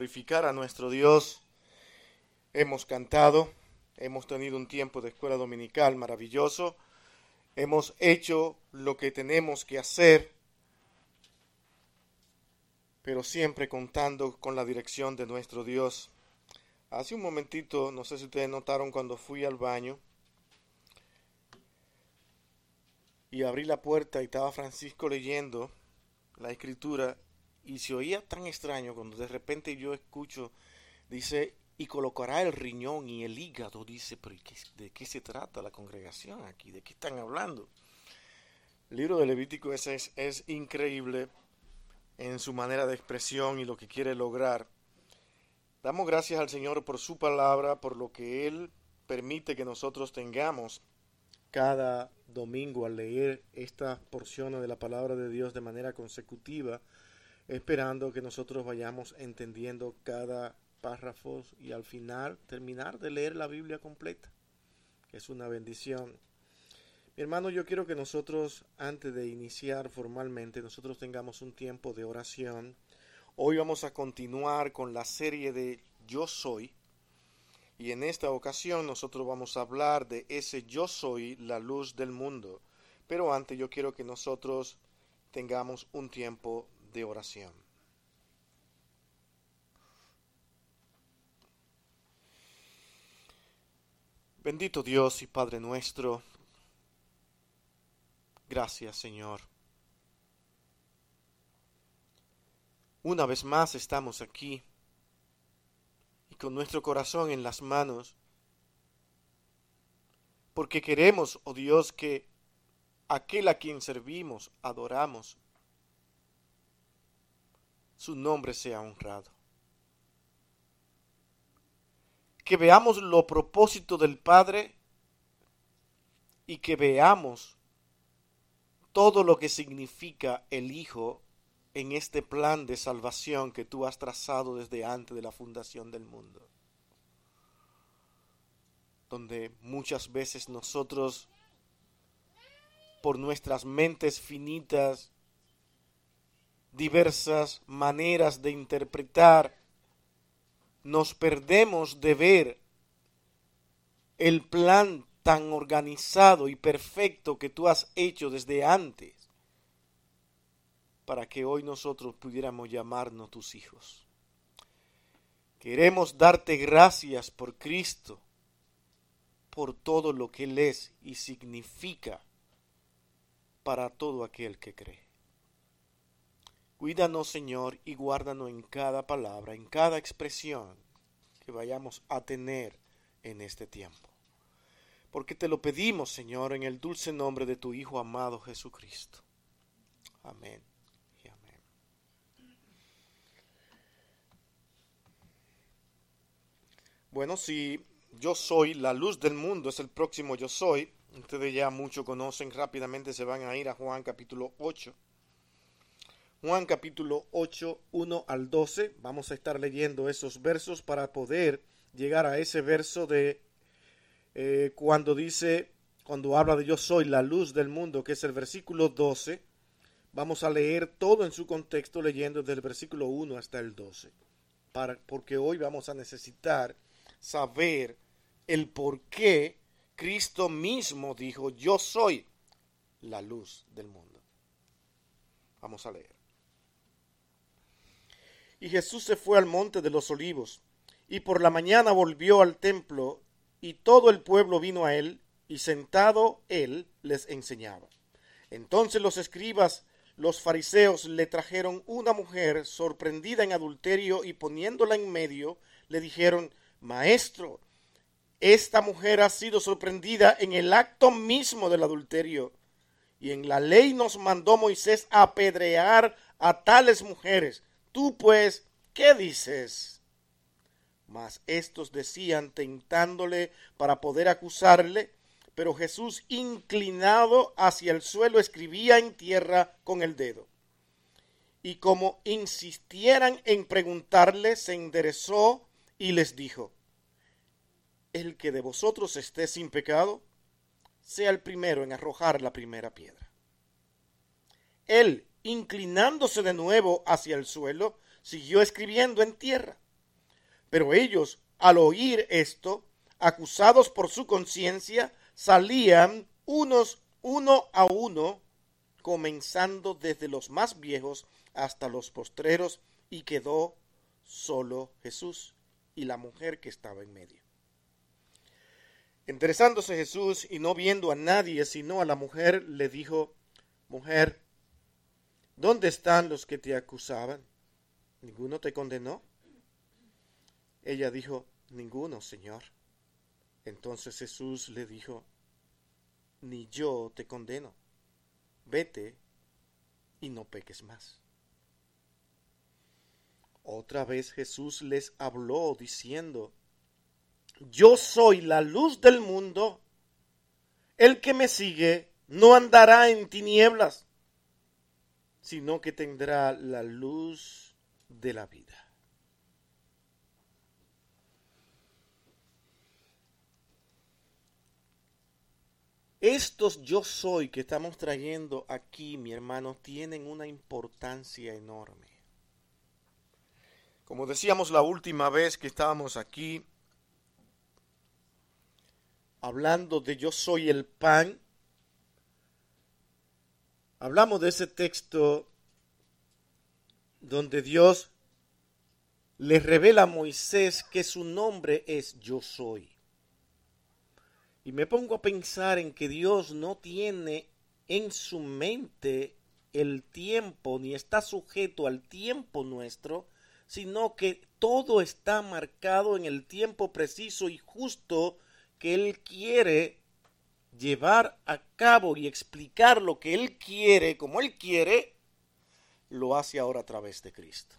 glorificar a nuestro Dios. Hemos cantado, hemos tenido un tiempo de escuela dominical maravilloso, hemos hecho lo que tenemos que hacer, pero siempre contando con la dirección de nuestro Dios. Hace un momentito, no sé si ustedes notaron cuando fui al baño y abrí la puerta y estaba Francisco leyendo la escritura y se oía tan extraño cuando de repente yo escucho, dice, y colocará el riñón y el hígado, dice, pero ¿de qué se trata la congregación aquí? ¿De qué están hablando? El libro de Levítico es, es, es increíble en su manera de expresión y lo que quiere lograr. Damos gracias al Señor por su palabra, por lo que Él permite que nosotros tengamos cada domingo al leer estas porciones de la palabra de Dios de manera consecutiva esperando que nosotros vayamos entendiendo cada párrafo y al final terminar de leer la Biblia completa, es una bendición. Mi hermano, yo quiero que nosotros, antes de iniciar formalmente, nosotros tengamos un tiempo de oración. Hoy vamos a continuar con la serie de Yo Soy. Y en esta ocasión nosotros vamos a hablar de ese Yo Soy, la luz del mundo. Pero antes yo quiero que nosotros tengamos un tiempo de oración. Bendito Dios y Padre nuestro, gracias Señor. Una vez más estamos aquí y con nuestro corazón en las manos, porque queremos, oh Dios, que aquel a quien servimos, adoramos, su nombre sea honrado. Que veamos lo propósito del Padre y que veamos todo lo que significa el Hijo en este plan de salvación que tú has trazado desde antes de la fundación del mundo. Donde muchas veces nosotros, por nuestras mentes finitas, diversas maneras de interpretar, nos perdemos de ver el plan tan organizado y perfecto que tú has hecho desde antes para que hoy nosotros pudiéramos llamarnos tus hijos. Queremos darte gracias por Cristo, por todo lo que Él es y significa para todo aquel que cree. Cuídanos, Señor, y guárdanos en cada palabra, en cada expresión que vayamos a tener en este tiempo. Porque te lo pedimos, Señor, en el dulce nombre de tu Hijo amado Jesucristo. Amén y amén. Bueno, si yo soy la luz del mundo, es el próximo yo soy. Ustedes ya mucho conocen, rápidamente se van a ir a Juan capítulo 8 Juan capítulo 8, 1 al 12. Vamos a estar leyendo esos versos para poder llegar a ese verso de eh, cuando dice, cuando habla de yo soy la luz del mundo, que es el versículo 12. Vamos a leer todo en su contexto leyendo desde el versículo 1 hasta el 12. Para, porque hoy vamos a necesitar saber el por qué Cristo mismo dijo, yo soy la luz del mundo. Vamos a leer. Y Jesús se fue al monte de los olivos, y por la mañana volvió al templo, y todo el pueblo vino a él, y sentado él les enseñaba. Entonces los escribas, los fariseos, le trajeron una mujer sorprendida en adulterio, y poniéndola en medio, le dijeron, Maestro, esta mujer ha sido sorprendida en el acto mismo del adulterio. Y en la ley nos mandó Moisés apedrear a tales mujeres. Tú pues, ¿qué dices? Mas estos decían tentándole para poder acusarle, pero Jesús inclinado hacia el suelo escribía en tierra con el dedo. Y como insistieran en preguntarle, se enderezó y les dijo, El que de vosotros esté sin pecado, sea el primero en arrojar la primera piedra. Él, inclinándose de nuevo hacia el suelo, siguió escribiendo en tierra. Pero ellos, al oír esto, acusados por su conciencia, salían unos uno a uno, comenzando desde los más viejos hasta los postreros, y quedó solo Jesús y la mujer que estaba en medio. Interesándose Jesús y no viendo a nadie sino a la mujer, le dijo, Mujer, ¿dónde están los que te acusaban? ¿Ninguno te condenó? Ella dijo, Ninguno, Señor. Entonces Jesús le dijo, Ni yo te condeno. Vete y no peques más. Otra vez Jesús les habló diciendo, Yo soy la luz del mundo. El que me sigue no andará en tinieblas, sino que tendrá la luz de la vida. Estos yo soy que estamos trayendo aquí, mi hermano, tienen una importancia enorme. Como decíamos la última vez que estábamos aquí, hablando de yo soy el pan, hablamos de ese texto donde Dios le revela a Moisés que su nombre es yo soy. Y me pongo a pensar en que Dios no tiene en su mente el tiempo, ni está sujeto al tiempo nuestro, sino que todo está marcado en el tiempo preciso y justo que Él quiere llevar a cabo y explicar lo que Él quiere, como Él quiere, lo hace ahora a través de Cristo.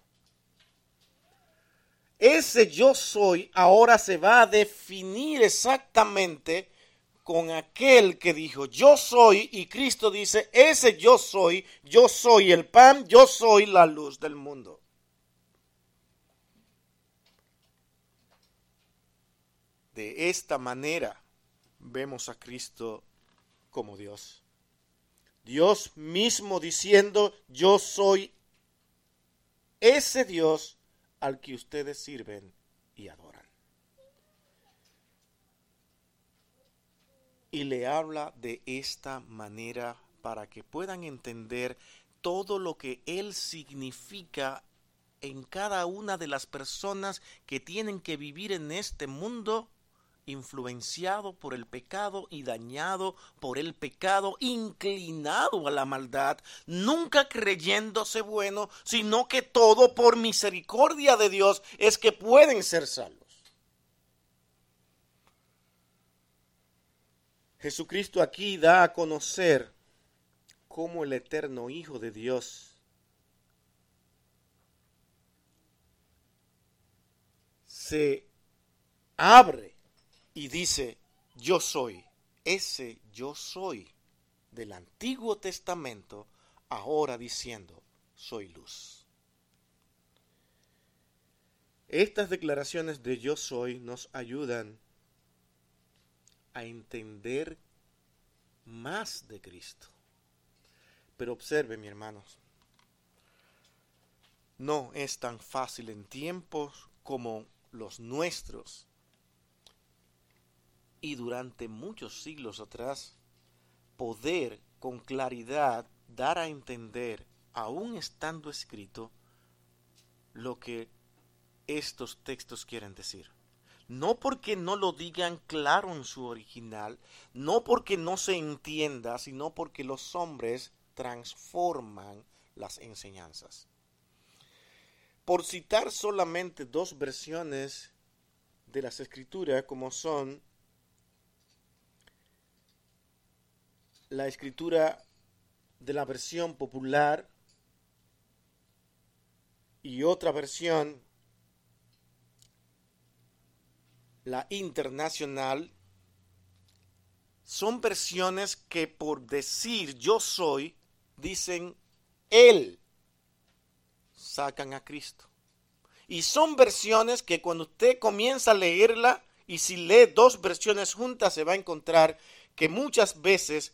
Ese yo soy ahora se va a definir exactamente con aquel que dijo yo soy y Cristo dice ese yo soy, yo soy el pan, yo soy la luz del mundo. De esta manera vemos a Cristo como Dios. Dios mismo diciendo, yo soy ese Dios al que ustedes sirven y adoran. Y le habla de esta manera para que puedan entender todo lo que Él significa en cada una de las personas que tienen que vivir en este mundo influenciado por el pecado y dañado por el pecado, inclinado a la maldad, nunca creyéndose bueno, sino que todo por misericordia de Dios es que pueden ser salvos. Jesucristo aquí da a conocer cómo el eterno Hijo de Dios se abre y dice, yo soy, ese yo soy del Antiguo Testamento, ahora diciendo, soy luz. Estas declaraciones de yo soy nos ayudan a entender más de Cristo. Pero observe, mi hermanos, no es tan fácil en tiempos como los nuestros y durante muchos siglos atrás poder con claridad dar a entender, aún estando escrito, lo que estos textos quieren decir. No porque no lo digan claro en su original, no porque no se entienda, sino porque los hombres transforman las enseñanzas. Por citar solamente dos versiones de las escrituras, como son la escritura de la versión popular y otra versión, la internacional, son versiones que por decir yo soy, dicen él, sacan a Cristo. Y son versiones que cuando usted comienza a leerla, y si lee dos versiones juntas, se va a encontrar que muchas veces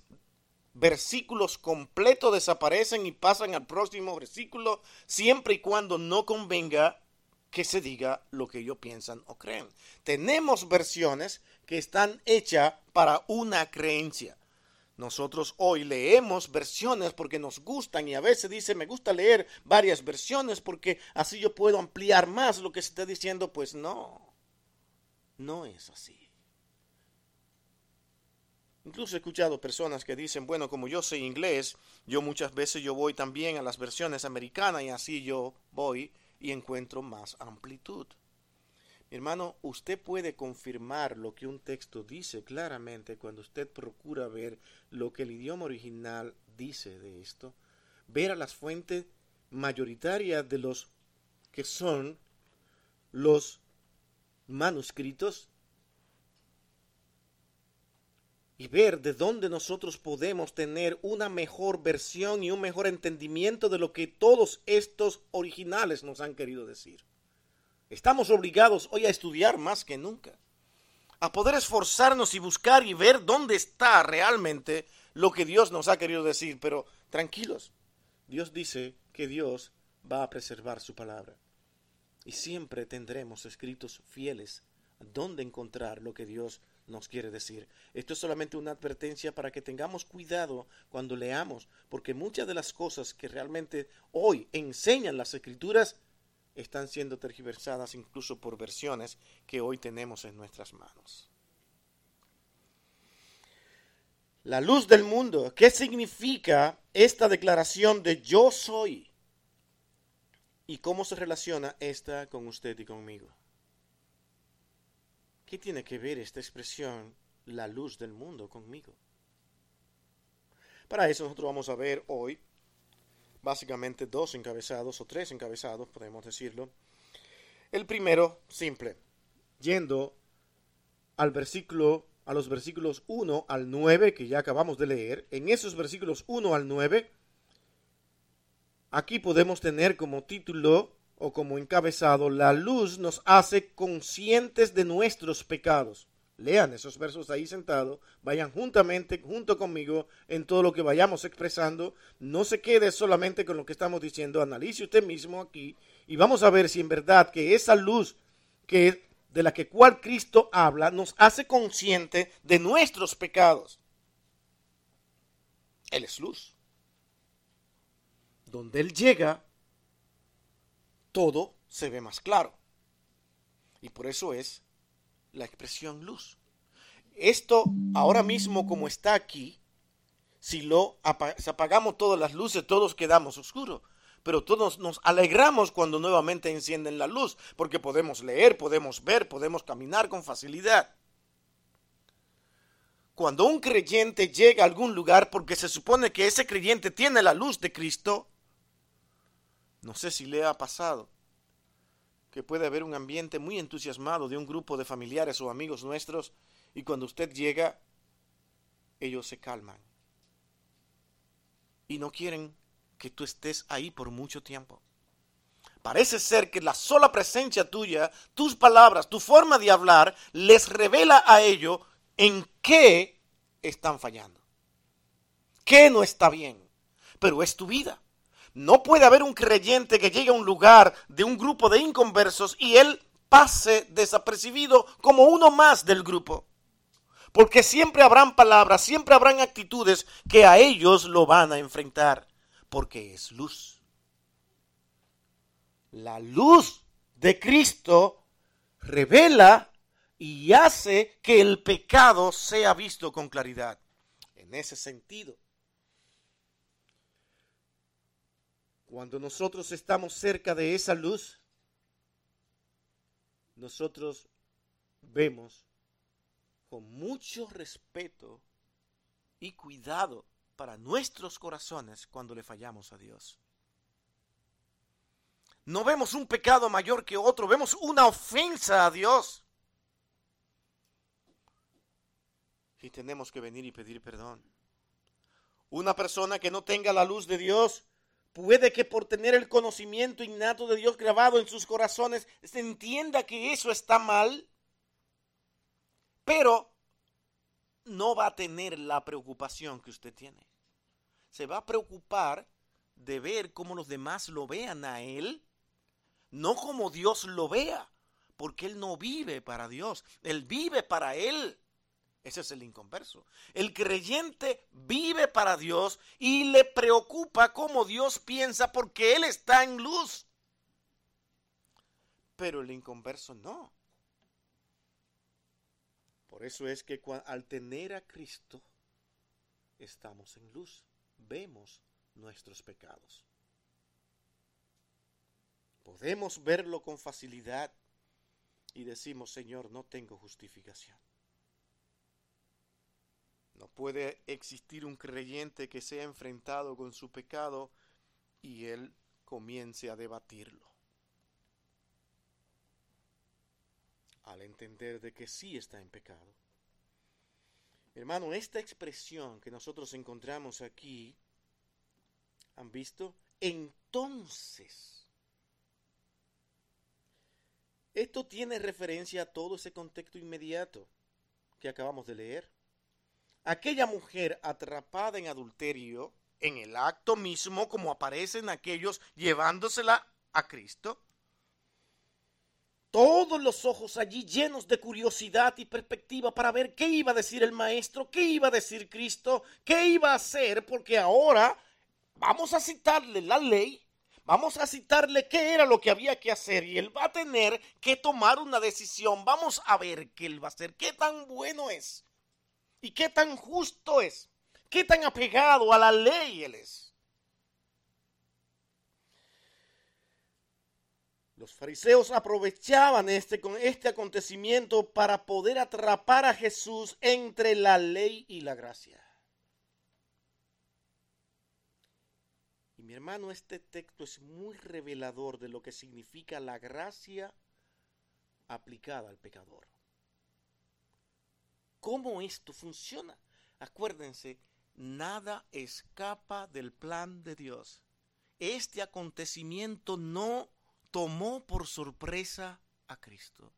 versículos completos desaparecen y pasan al próximo versículo, siempre y cuando no convenga que se diga lo que ellos piensan o creen. Tenemos versiones que están hechas para una creencia. Nosotros hoy leemos versiones porque nos gustan y a veces dice, me gusta leer varias versiones porque así yo puedo ampliar más lo que se está diciendo. Pues no, no es así. Incluso he escuchado personas que dicen, bueno, como yo sé inglés, yo muchas veces yo voy también a las versiones americanas y así yo voy y encuentro más amplitud. Mi hermano, usted puede confirmar lo que un texto dice claramente cuando usted procura ver lo que el idioma original dice de esto, ver a las fuentes mayoritarias de los que son los manuscritos y ver de dónde nosotros podemos tener una mejor versión y un mejor entendimiento de lo que todos estos originales nos han querido decir. Estamos obligados hoy a estudiar más que nunca, a poder esforzarnos y buscar y ver dónde está realmente lo que Dios nos ha querido decir, pero tranquilos, Dios dice que Dios va a preservar su palabra y siempre tendremos escritos fieles dónde encontrar lo que Dios nos quiere decir. Esto es solamente una advertencia para que tengamos cuidado cuando leamos, porque muchas de las cosas que realmente hoy enseñan las escrituras están siendo tergiversadas incluso por versiones que hoy tenemos en nuestras manos. La luz del mundo, ¿qué significa esta declaración de yo soy? ¿Y cómo se relaciona esta con usted y conmigo? ¿Qué tiene que ver esta expresión, la luz del mundo, conmigo? Para eso nosotros vamos a ver hoy básicamente dos encabezados o tres encabezados, podemos decirlo. El primero, simple, yendo al versículo a los versículos 1 al 9 que ya acabamos de leer, en esos versículos 1 al 9 aquí podemos tener como título o como encabezado, la luz nos hace conscientes de nuestros pecados. Lean esos versos ahí sentados, vayan juntamente, junto conmigo, en todo lo que vayamos expresando. No se quede solamente con lo que estamos diciendo, analice usted mismo aquí y vamos a ver si en verdad que esa luz que de la que cual Cristo habla nos hace consciente de nuestros pecados. Él es luz. Donde Él llega, todo se ve más claro. Y por eso es la expresión luz. Esto ahora mismo como está aquí, si lo apagamos todas las luces, todos quedamos oscuros. Pero todos nos alegramos cuando nuevamente encienden la luz, porque podemos leer, podemos ver, podemos caminar con facilidad. Cuando un creyente llega a algún lugar porque se supone que ese creyente tiene la luz de Cristo, no sé si le ha pasado que puede haber un ambiente muy entusiasmado de un grupo de familiares o amigos nuestros y cuando usted llega, ellos se calman y no quieren que tú estés ahí por mucho tiempo. Parece ser que la sola presencia tuya, tus palabras, tu forma de hablar, les revela a ellos en qué están fallando, qué no está bien, pero es tu vida. No puede haber un creyente que llegue a un lugar de un grupo de inconversos y él pase desapercibido como uno más del grupo. Porque siempre habrán palabras, siempre habrán actitudes que a ellos lo van a enfrentar. Porque es luz. La luz de Cristo revela y hace que el pecado sea visto con claridad. En ese sentido, Cuando nosotros estamos cerca de esa luz, nosotros vemos con mucho respeto y cuidado para nuestros corazones cuando le fallamos a Dios. No vemos un pecado mayor que otro, vemos una ofensa a Dios. Y tenemos que venir y pedir perdón. Una persona que no tenga la luz de Dios Puede que por tener el conocimiento innato de Dios grabado en sus corazones se entienda que eso está mal, pero no va a tener la preocupación que usted tiene. Se va a preocupar de ver cómo los demás lo vean a él, no como Dios lo vea, porque él no vive para Dios, él vive para él. Ese es el inconverso. El creyente vive para Dios y le preocupa cómo Dios piensa porque él está en luz. Pero el inconverso no. Por eso es que al tener a Cristo, estamos en luz. Vemos nuestros pecados. Podemos verlo con facilidad y decimos, Señor, no tengo justificación. No puede existir un creyente que sea enfrentado con su pecado y él comience a debatirlo. Al entender de que sí está en pecado. Hermano, esta expresión que nosotros encontramos aquí, ¿han visto? Entonces, esto tiene referencia a todo ese contexto inmediato que acabamos de leer aquella mujer atrapada en adulterio, en el acto mismo, como aparecen aquellos llevándosela a Cristo, todos los ojos allí llenos de curiosidad y perspectiva para ver qué iba a decir el maestro, qué iba a decir Cristo, qué iba a hacer, porque ahora vamos a citarle la ley, vamos a citarle qué era lo que había que hacer y él va a tener que tomar una decisión. Vamos a ver qué él va a hacer, qué tan bueno es ¿Y qué tan justo es? ¿Qué tan apegado a la ley él es? Los fariseos aprovechaban este, este acontecimiento para poder atrapar a Jesús entre la ley y la gracia. Y mi hermano, este texto es muy revelador de lo que significa la gracia aplicada al pecador cómo esto funciona. Acuérdense, nada escapa del plan de Dios. Este acontecimiento no tomó por sorpresa a Cristo.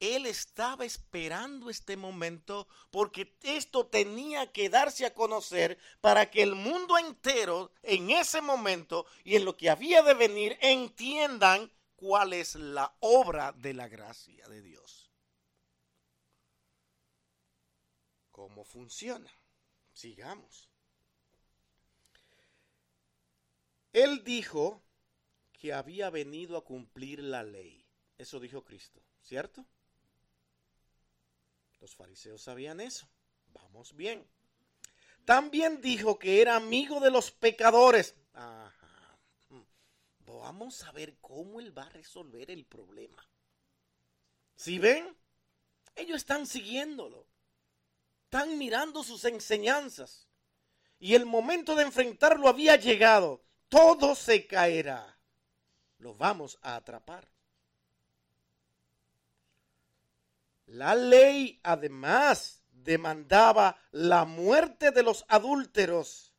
Él estaba esperando este momento porque esto tenía que darse a conocer para que el mundo entero en ese momento y en lo que había de venir entiendan cuál es la obra de la gracia de Dios. Cómo funciona. Sigamos. Él dijo que había venido a cumplir la ley. Eso dijo Cristo, ¿cierto? Los fariseos sabían eso. Vamos bien. También dijo que era amigo de los pecadores. Ajá. Vamos a ver cómo él va a resolver el problema. Si ven, ellos están siguiéndolo están mirando sus enseñanzas. Y el momento de enfrentarlo había llegado. Todo se caerá. Lo vamos a atrapar. La ley además demandaba la muerte de los adúlteros.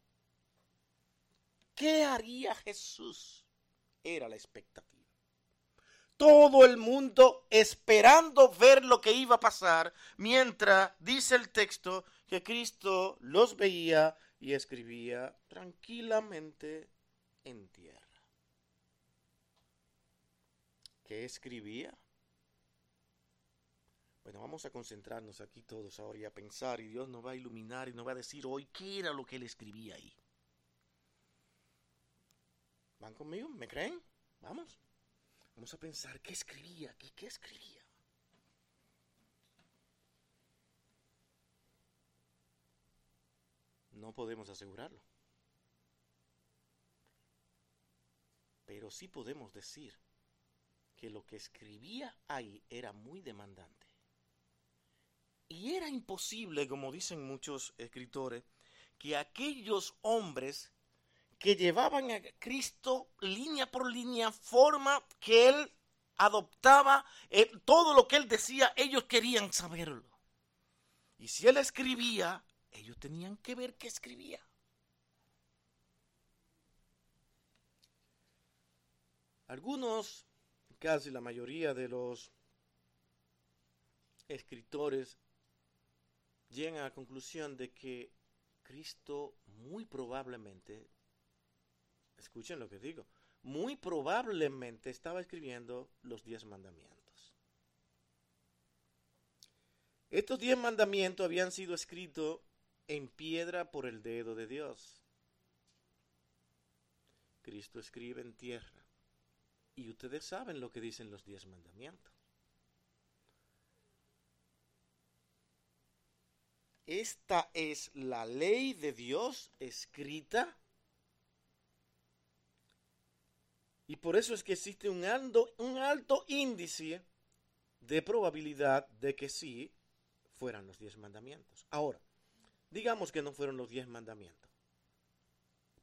¿Qué haría Jesús? Era la expectativa todo el mundo esperando ver lo que iba a pasar, mientras dice el texto que Cristo los veía y escribía tranquilamente en tierra. ¿Qué escribía? Bueno, vamos a concentrarnos aquí todos ahora y a pensar y Dios nos va a iluminar y nos va a decir hoy qué era lo que él escribía ahí. ¿Van conmigo? ¿Me creen? Vamos. Vamos a pensar, ¿qué escribía aquí? ¿Qué escribía? No podemos asegurarlo. Pero sí podemos decir que lo que escribía ahí era muy demandante. Y era imposible, como dicen muchos escritores, que aquellos hombres que llevaban a Cristo línea por línea, forma que él adoptaba, eh, todo lo que él decía, ellos querían saberlo. Y si él escribía, ellos tenían que ver qué escribía. Algunos, casi la mayoría de los escritores, llegan a la conclusión de que Cristo muy probablemente escuchen lo que digo, muy probablemente estaba escribiendo los diez mandamientos. Estos diez mandamientos habían sido escritos en piedra por el dedo de Dios. Cristo escribe en tierra. Y ustedes saben lo que dicen los diez mandamientos. Esta es la ley de Dios escrita. Y por eso es que existe un alto, índice de probabilidad de que sí fueran los diez mandamientos. Ahora, digamos que no fueron los diez mandamientos.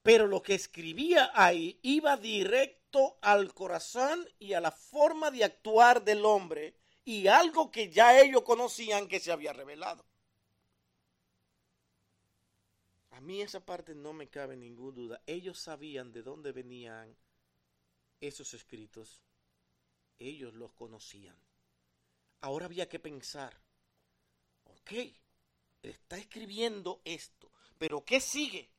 Pero lo que escribía ahí iba directo al corazón y a la forma de actuar del hombre y algo que ya ellos conocían que se había revelado. A mí esa parte no me cabe ninguna duda. Ellos sabían de dónde venían esos escritos. Ellos los conocían. Ahora había que pensar, ok, está escribiendo esto, pero ¿qué sigue?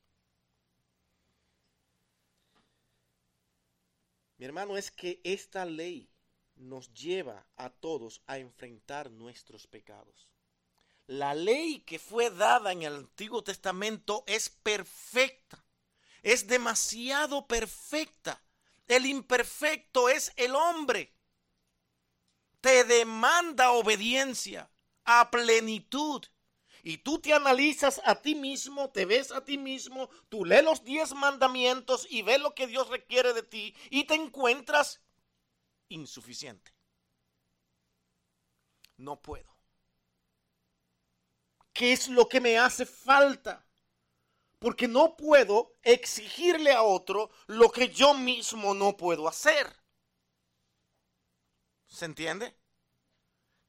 Mi hermano, es que esta ley nos lleva a todos a enfrentar nuestros pecados. La ley que fue dada en el Antiguo Testamento es perfecta, es demasiado perfecta. El imperfecto es el hombre. Te demanda obediencia a plenitud. Y tú te analizas a ti mismo, te ves a ti mismo, tú lees los diez mandamientos y ves lo que Dios requiere de ti y te encuentras insuficiente. No puedo. ¿Qué es lo que me hace falta? Porque no puedo exigirle a otro lo que yo mismo no puedo hacer. ¿Se entiende?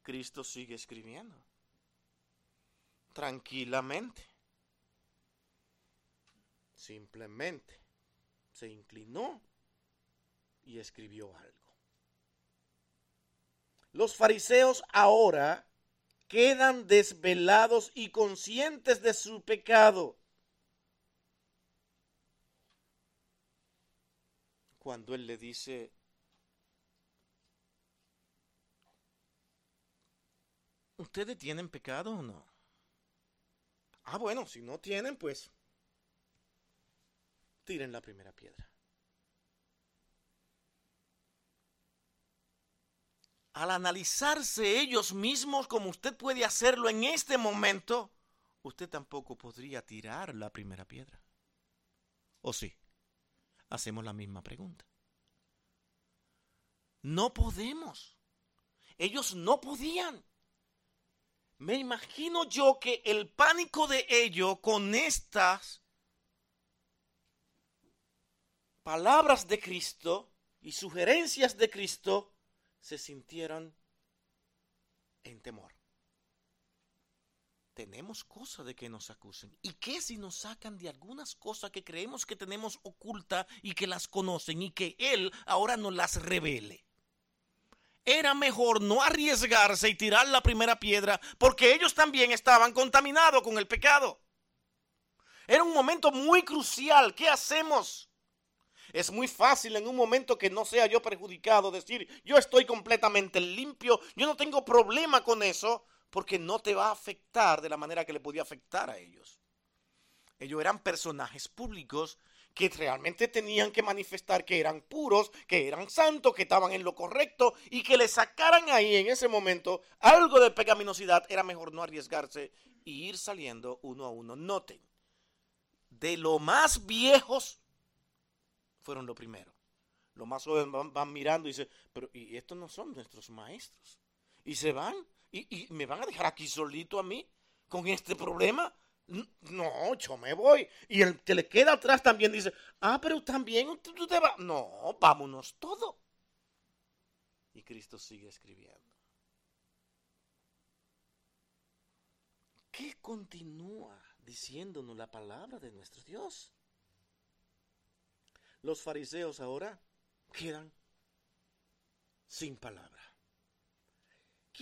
Cristo sigue escribiendo tranquilamente. Simplemente se inclinó y escribió algo. Los fariseos ahora quedan desvelados y conscientes de su pecado. Cuando él le dice, ¿ustedes tienen pecado o no? Ah, bueno, si no tienen, pues tiren la primera piedra. Al analizarse ellos mismos como usted puede hacerlo en este momento, usted tampoco podría tirar la primera piedra. ¿O sí? Hacemos la misma pregunta. No podemos. Ellos no podían. Me imagino yo que el pánico de ellos con estas palabras de Cristo y sugerencias de Cristo se sintieron en temor. Tenemos cosa de que nos acusen. ¿Y qué si nos sacan de algunas cosas que creemos que tenemos oculta y que las conocen y que Él ahora nos las revele? era mejor no arriesgarse y tirar la primera piedra porque ellos también estaban contaminados con el pecado. Era un momento muy crucial. ¿Qué hacemos? Es muy fácil en un momento que no sea yo perjudicado decir, yo estoy completamente limpio, yo no tengo problema con eso, porque no te va a afectar de la manera que le podía afectar a ellos. Ellos eran personajes públicos que realmente tenían que manifestar que eran puros, que eran santos, que estaban en lo correcto y que le sacaran ahí en ese momento algo de pecaminosidad, era mejor no arriesgarse y ir saliendo uno a uno. Noten, de lo más viejos fueron lo primero. Los más jóvenes van, mirando y dicen, pero ¿y estos no son nuestros maestros? Y se van y, me van a dejar aquí solito a mí con este problema. No, yo me voy. Y el que le queda atrás también dice, ah, pero también tú te vas. No, vámonos todo. Y Cristo sigue escribiendo. ¿Qué continúa diciéndonos la palabra de nuestro Dios? Los fariseos ahora quedan sin palabra.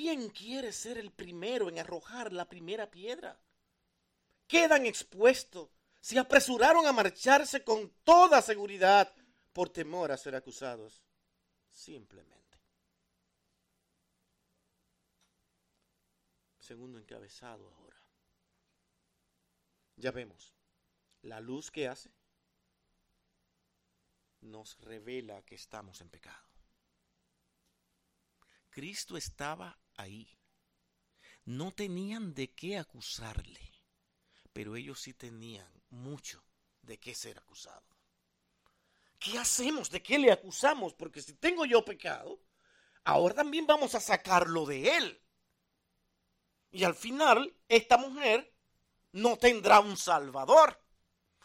¿Quién quiere ser el primero en arrojar la primera piedra? quedan expuestos. Se apresuraron a marcharse con toda seguridad por temor a ser acusados, simplemente. Segundo encabezado ahora. Ya vemos, la luz que hace nos revela que estamos en pecado. Cristo estaba ahí. No tenían de qué acusarle, pero ellos sí tenían mucho de qué ser acusado. ¿Qué hacemos? ¿De qué le acusamos? Porque si tengo yo pecado, ahora también vamos a sacarlo de él. Y al final, esta mujer no tendrá un salvador,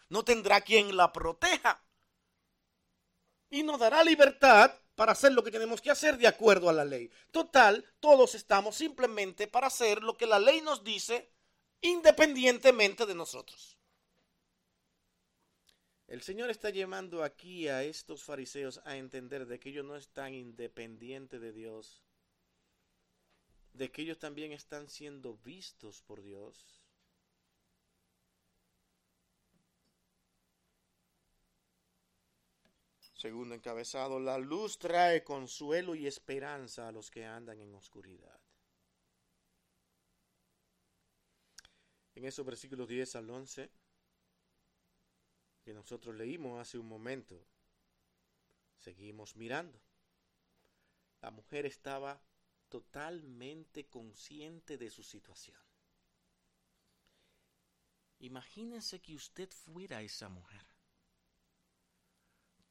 no tendrá quien la proteja. Y nos dará libertad para hacer lo que tenemos que hacer de acuerdo a la ley. Total, todos estamos simplemente para hacer lo que la ley nos dice independientemente de nosotros. El Señor está llamando aquí a estos fariseos a entender de que ellos no están independientes de Dios, de que ellos también están siendo vistos por Dios. Segundo encabezado, la luz trae consuelo y esperanza a los que andan en oscuridad. En esos versículos 10 al 11 que nosotros leímos hace un momento, seguimos mirando. La mujer estaba totalmente consciente de su situación. Imagínense que usted fuera esa mujer.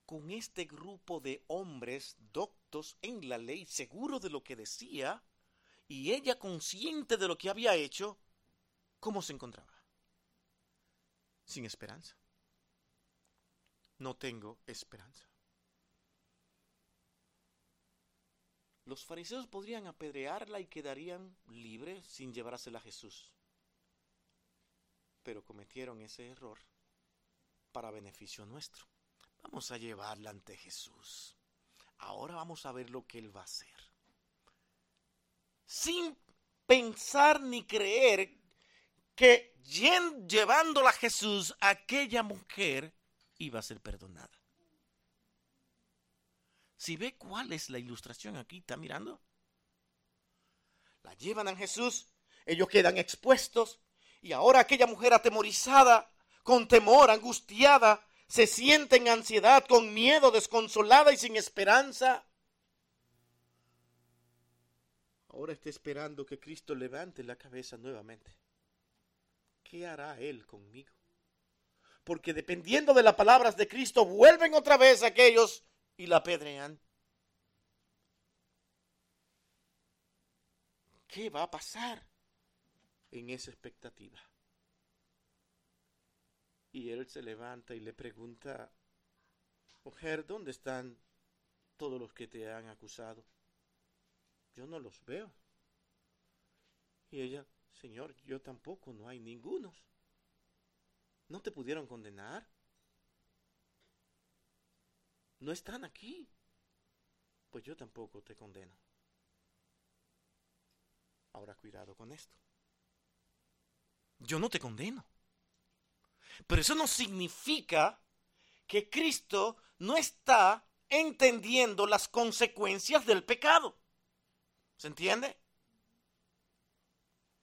Con este grupo de hombres doctos en la ley, seguro de lo que decía, y ella consciente de lo que había hecho, ¿cómo se encontraba? Sin esperanza no tengo esperanza. Los fariseos podrían apedrearla y quedarían libres sin llevársela a Jesús. Pero cometieron ese error para beneficio nuestro. Vamos a llevarla ante Jesús. Ahora vamos a ver lo que Él va a hacer. Sin pensar ni creer que llevándola a Jesús, aquella mujer iba a ser perdonada. Si ve cuál es la ilustración aquí, ¿está mirando? La llevan a Jesús, ellos quedan expuestos y ahora aquella mujer atemorizada, con temor, angustiada, se siente en ansiedad, con miedo, desconsolada y sin esperanza. Ahora está esperando que Cristo levante la cabeza nuevamente. ¿Qué hará Él conmigo? porque dependiendo de las palabras de Cristo, vuelven otra vez aquellos y la apedrean. ¿Qué va a pasar en esa expectativa? Y él se levanta y le pregunta, mujer, ¿dónde están todos los que te han acusado? Yo no los veo. Y ella, Señor, yo tampoco, no hay ningunos. ¿No te pudieron condenar? No están aquí. Pues yo tampoco te condeno. Ahora cuidado con esto. Yo no te condeno. Pero eso no significa que Cristo no está entendiendo las consecuencias del pecado. ¿Se entiende?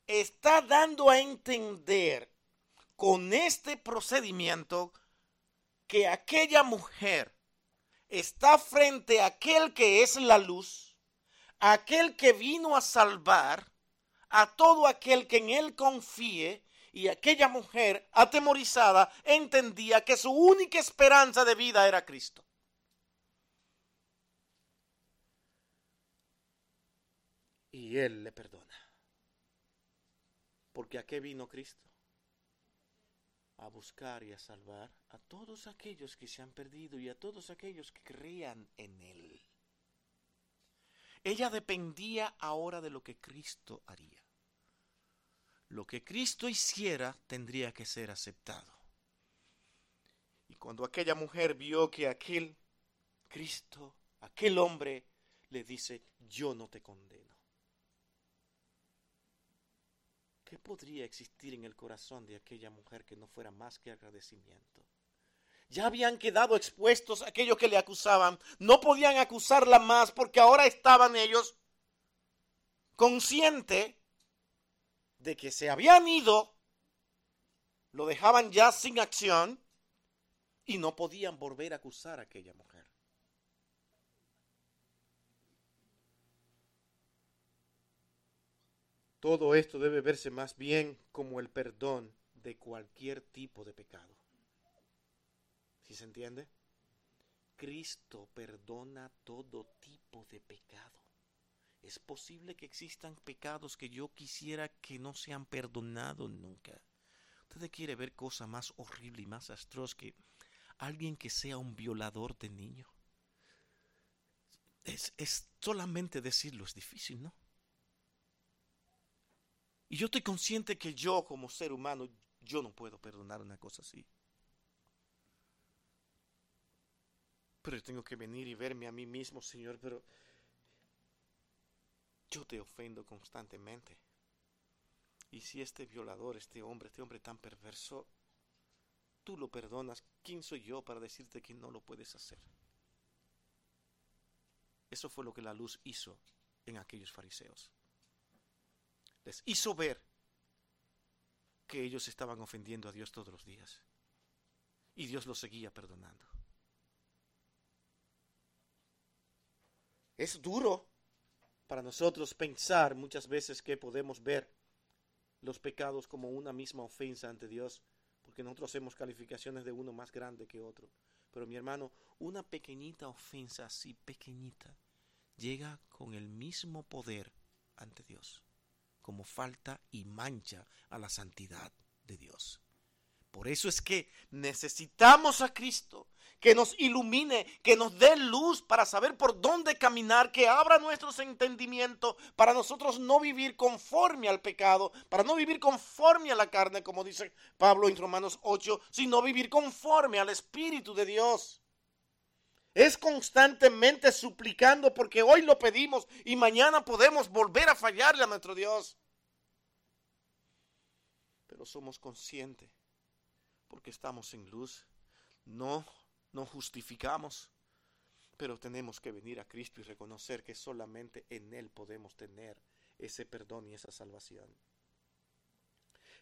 Está dando a entender con este procedimiento que aquella mujer está frente a aquel que es la luz, aquel que vino a salvar a todo aquel que en él confíe, y aquella mujer atemorizada entendía que su única esperanza de vida era Cristo. Y él le perdona. Porque a qué vino Cristo? a buscar y a salvar a todos aquellos que se han perdido y a todos aquellos que crean en Él. Ella dependía ahora de lo que Cristo haría. Lo que Cristo hiciera tendría que ser aceptado. Y cuando aquella mujer vio que aquel Cristo, aquel hombre, le dice, yo no te condeno ¿Qué podría existir en el corazón de aquella mujer que no fuera más que agradecimiento? ya habían quedado expuestos aquellos que le acusaban. No podían acusarla más porque ahora estaban ellos conscientes de que se habían ido, lo dejaban ya sin acción y no podían volver a acusar a aquella mujer. Todo esto debe verse más bien como el perdón de cualquier tipo de pecado. ¿Sí se entiende? Cristo perdona todo tipo de pecado. Es posible que existan pecados que yo quisiera que no sean perdonados nunca. Usted quiere ver cosa más horrible y más atroz que alguien que sea un violador de niño. Es, es solamente decirlo, es difícil, ¿no? Y yo estoy consciente que yo como ser humano, yo no puedo perdonar una cosa así. Pero tengo que venir y verme a mí mismo, Señor, pero yo te ofendo constantemente. Y si este violador, este hombre, este hombre tan perverso, tú lo perdonas, ¿quién soy yo para decirte que no lo puedes hacer? Eso fue lo que la luz hizo en aquellos fariseos les hizo ver que ellos estaban ofendiendo a Dios todos los días. Y Dios los seguía perdonando. Es duro para nosotros pensar muchas veces que podemos ver los pecados como una misma ofensa ante Dios, porque nosotros hacemos calificaciones de uno más grande que otro. Pero mi hermano, una pequeñita ofensa así pequeñita llega con el mismo poder ante Dios como falta y mancha a la santidad de Dios. Por eso es que necesitamos a Cristo, que nos ilumine, que nos dé luz para saber por dónde caminar, que abra nuestros entendimientos para nosotros no vivir conforme al pecado, para no vivir conforme a la carne, como dice Pablo en Romanos 8, sino vivir conforme al Espíritu de Dios. Es constantemente suplicando porque hoy lo pedimos y mañana podemos volver a fallarle a nuestro Dios. Pero somos conscientes porque estamos en luz. No, no justificamos. Pero tenemos que venir a Cristo y reconocer que solamente en Él podemos tener ese perdón y esa salvación.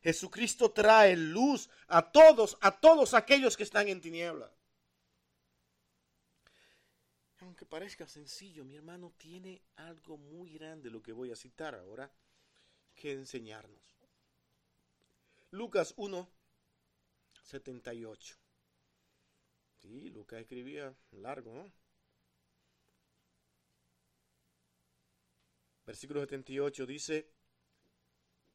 Jesucristo trae luz a todos, a todos aquellos que están en tiniebla aunque parezca sencillo, mi hermano tiene algo muy grande, lo que voy a citar ahora, que enseñarnos. Lucas 1, 78. Sí, Lucas escribía largo, ¿no? Versículo 78 dice,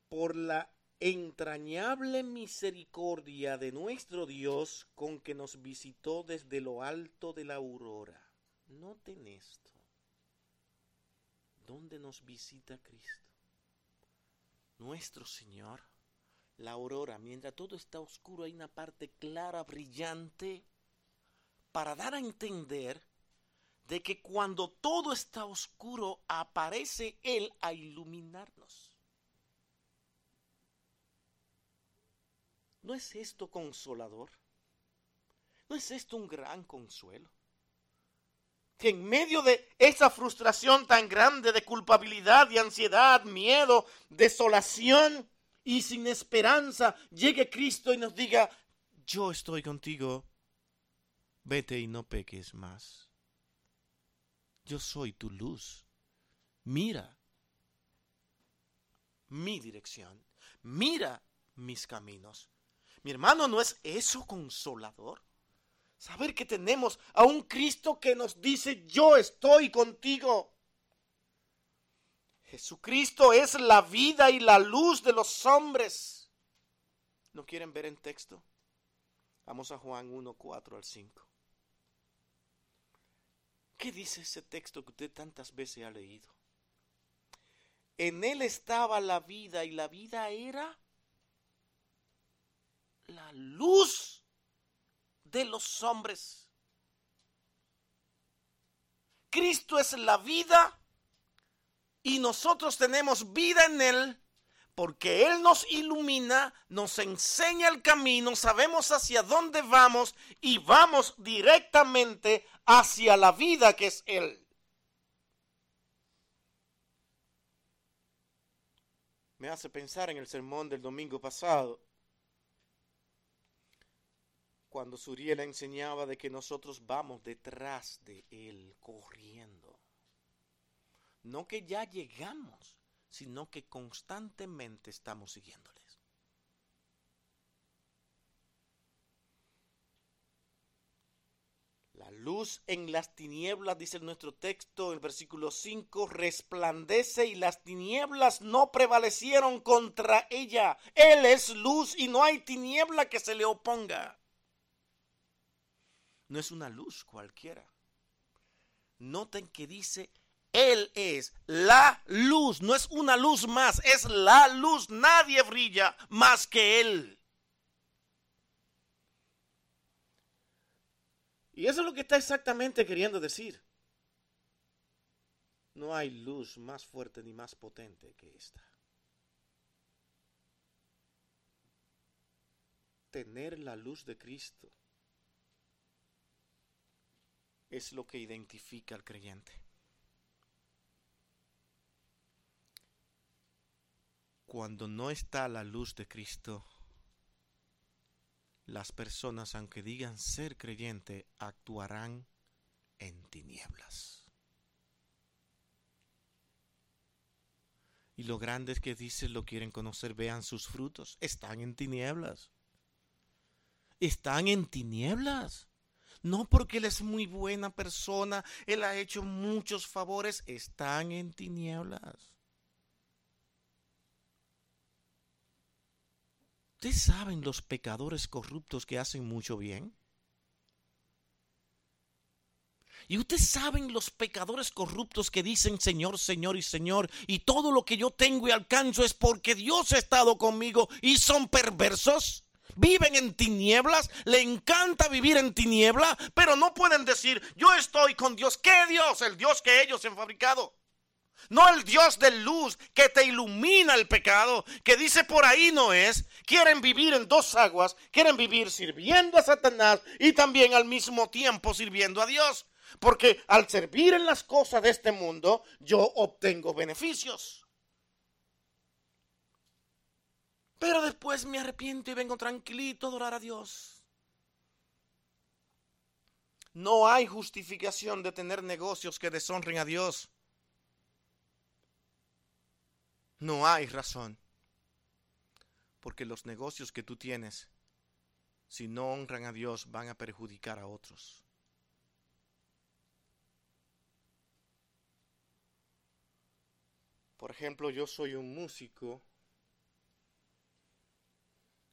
por la entrañable misericordia de nuestro Dios con que nos visitó desde lo alto de la aurora Noten esto. ¿Dónde nos visita Cristo? Nuestro Señor, la aurora, mientras todo está oscuro, hay una parte clara, brillante, para dar a entender de que cuando todo está oscuro, aparece Él a iluminarnos. ¿No es esto consolador? ¿No es esto un gran consuelo? que en medio de esa frustración tan grande de culpabilidad, de ansiedad, miedo, desolación y sin esperanza, llegue Cristo y nos diga, yo estoy contigo, vete y no peques más. Yo soy tu luz. Mira mi dirección. Mira mis caminos. Mi hermano, ¿no es eso consolador? Saber que tenemos a un Cristo que nos dice, yo estoy contigo. Jesucristo es la vida y la luz de los hombres. ¿No quieren ver en texto? Vamos a Juan 1, 4 al 5. ¿Qué dice ese texto que usted tantas veces ha leído? En él estaba la vida y la vida era la luz de los hombres. Cristo es la vida y nosotros tenemos vida en Él porque Él nos ilumina, nos enseña el camino, sabemos hacia dónde vamos y vamos directamente hacia la vida que es Él. Me hace pensar en el sermón del domingo pasado, cuando Suriel enseñaba de que nosotros vamos detrás de Él corriendo. No que ya llegamos sino que constantemente estamos siguiéndoles. La luz en las tinieblas, dice nuestro texto, el versículo 5, resplandece y las tinieblas no prevalecieron contra ella. Él es luz y no hay tiniebla que se le oponga. No es una luz cualquiera. Noten que dice él es la luz, no es una luz más, es la luz. Nadie brilla más que Él. Y eso es lo que está exactamente queriendo decir. No hay luz más fuerte ni más potente que esta. Tener la luz de Cristo es lo que identifica al creyente. Cuando no está la luz de Cristo, las personas, aunque digan ser creyente, actuarán en tinieblas. Y lo grande es que dicen, lo quieren conocer, vean sus frutos. Están en tinieblas. Están en tinieblas. No porque Él es muy buena persona, Él ha hecho muchos favores, están en tinieblas. ¿Ustedes saben los pecadores corruptos que hacen mucho bien? Y ustedes saben los pecadores corruptos que dicen Señor, Señor y Señor, y todo lo que yo tengo y alcanzo es porque Dios ha estado conmigo y son perversos. Viven en tinieblas, le encanta vivir en tiniebla, pero no pueden decir, yo estoy con Dios. ¿Qué Dios? El Dios que ellos han fabricado. No el Dios de luz que te ilumina el pecado, que dice por ahí no es. Quieren vivir en dos aguas, quieren vivir sirviendo a Satanás y también al mismo tiempo sirviendo a Dios. Porque al servir en las cosas de este mundo, yo obtengo beneficios. Pero después me arrepiento y vengo tranquilito a adorar a Dios. No hay justificación de tener negocios que deshonren a Dios. No hay razón. Porque los negocios que tú tienes, si no honran a Dios, van a perjudicar a otros. Por ejemplo, yo soy un músico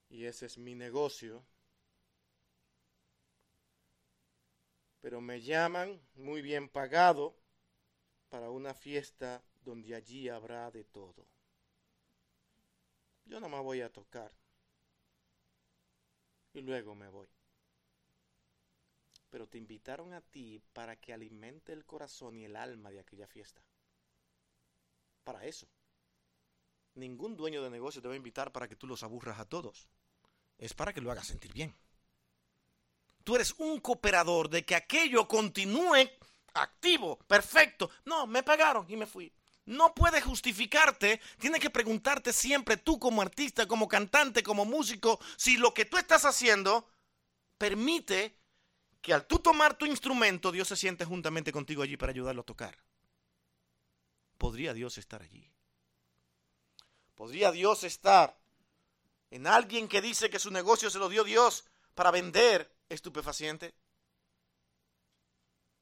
y ese es mi negocio. Pero me llaman muy bien pagado para una fiesta donde allí habrá de todo. Yo no me voy a tocar y luego me voy. Pero te invitaron a ti para que alimente el corazón y el alma de aquella fiesta. Para eso. Ningún dueño de negocio te va a invitar para que tú los aburras a todos. Es para que lo hagas sentir bien. Tú eres un cooperador de que aquello continúe activo, perfecto. No, me pagaron y me fui no puede justificarte, tiene que preguntarte siempre tú como artista, como cantante, como músico, si lo que tú estás haciendo permite que al tú tomar tu instrumento, Dios se siente juntamente contigo allí para ayudarlo a tocar. ¿Podría Dios estar allí? ¿Podría Dios estar en alguien que dice que su negocio se lo dio Dios para vender estupefaciente?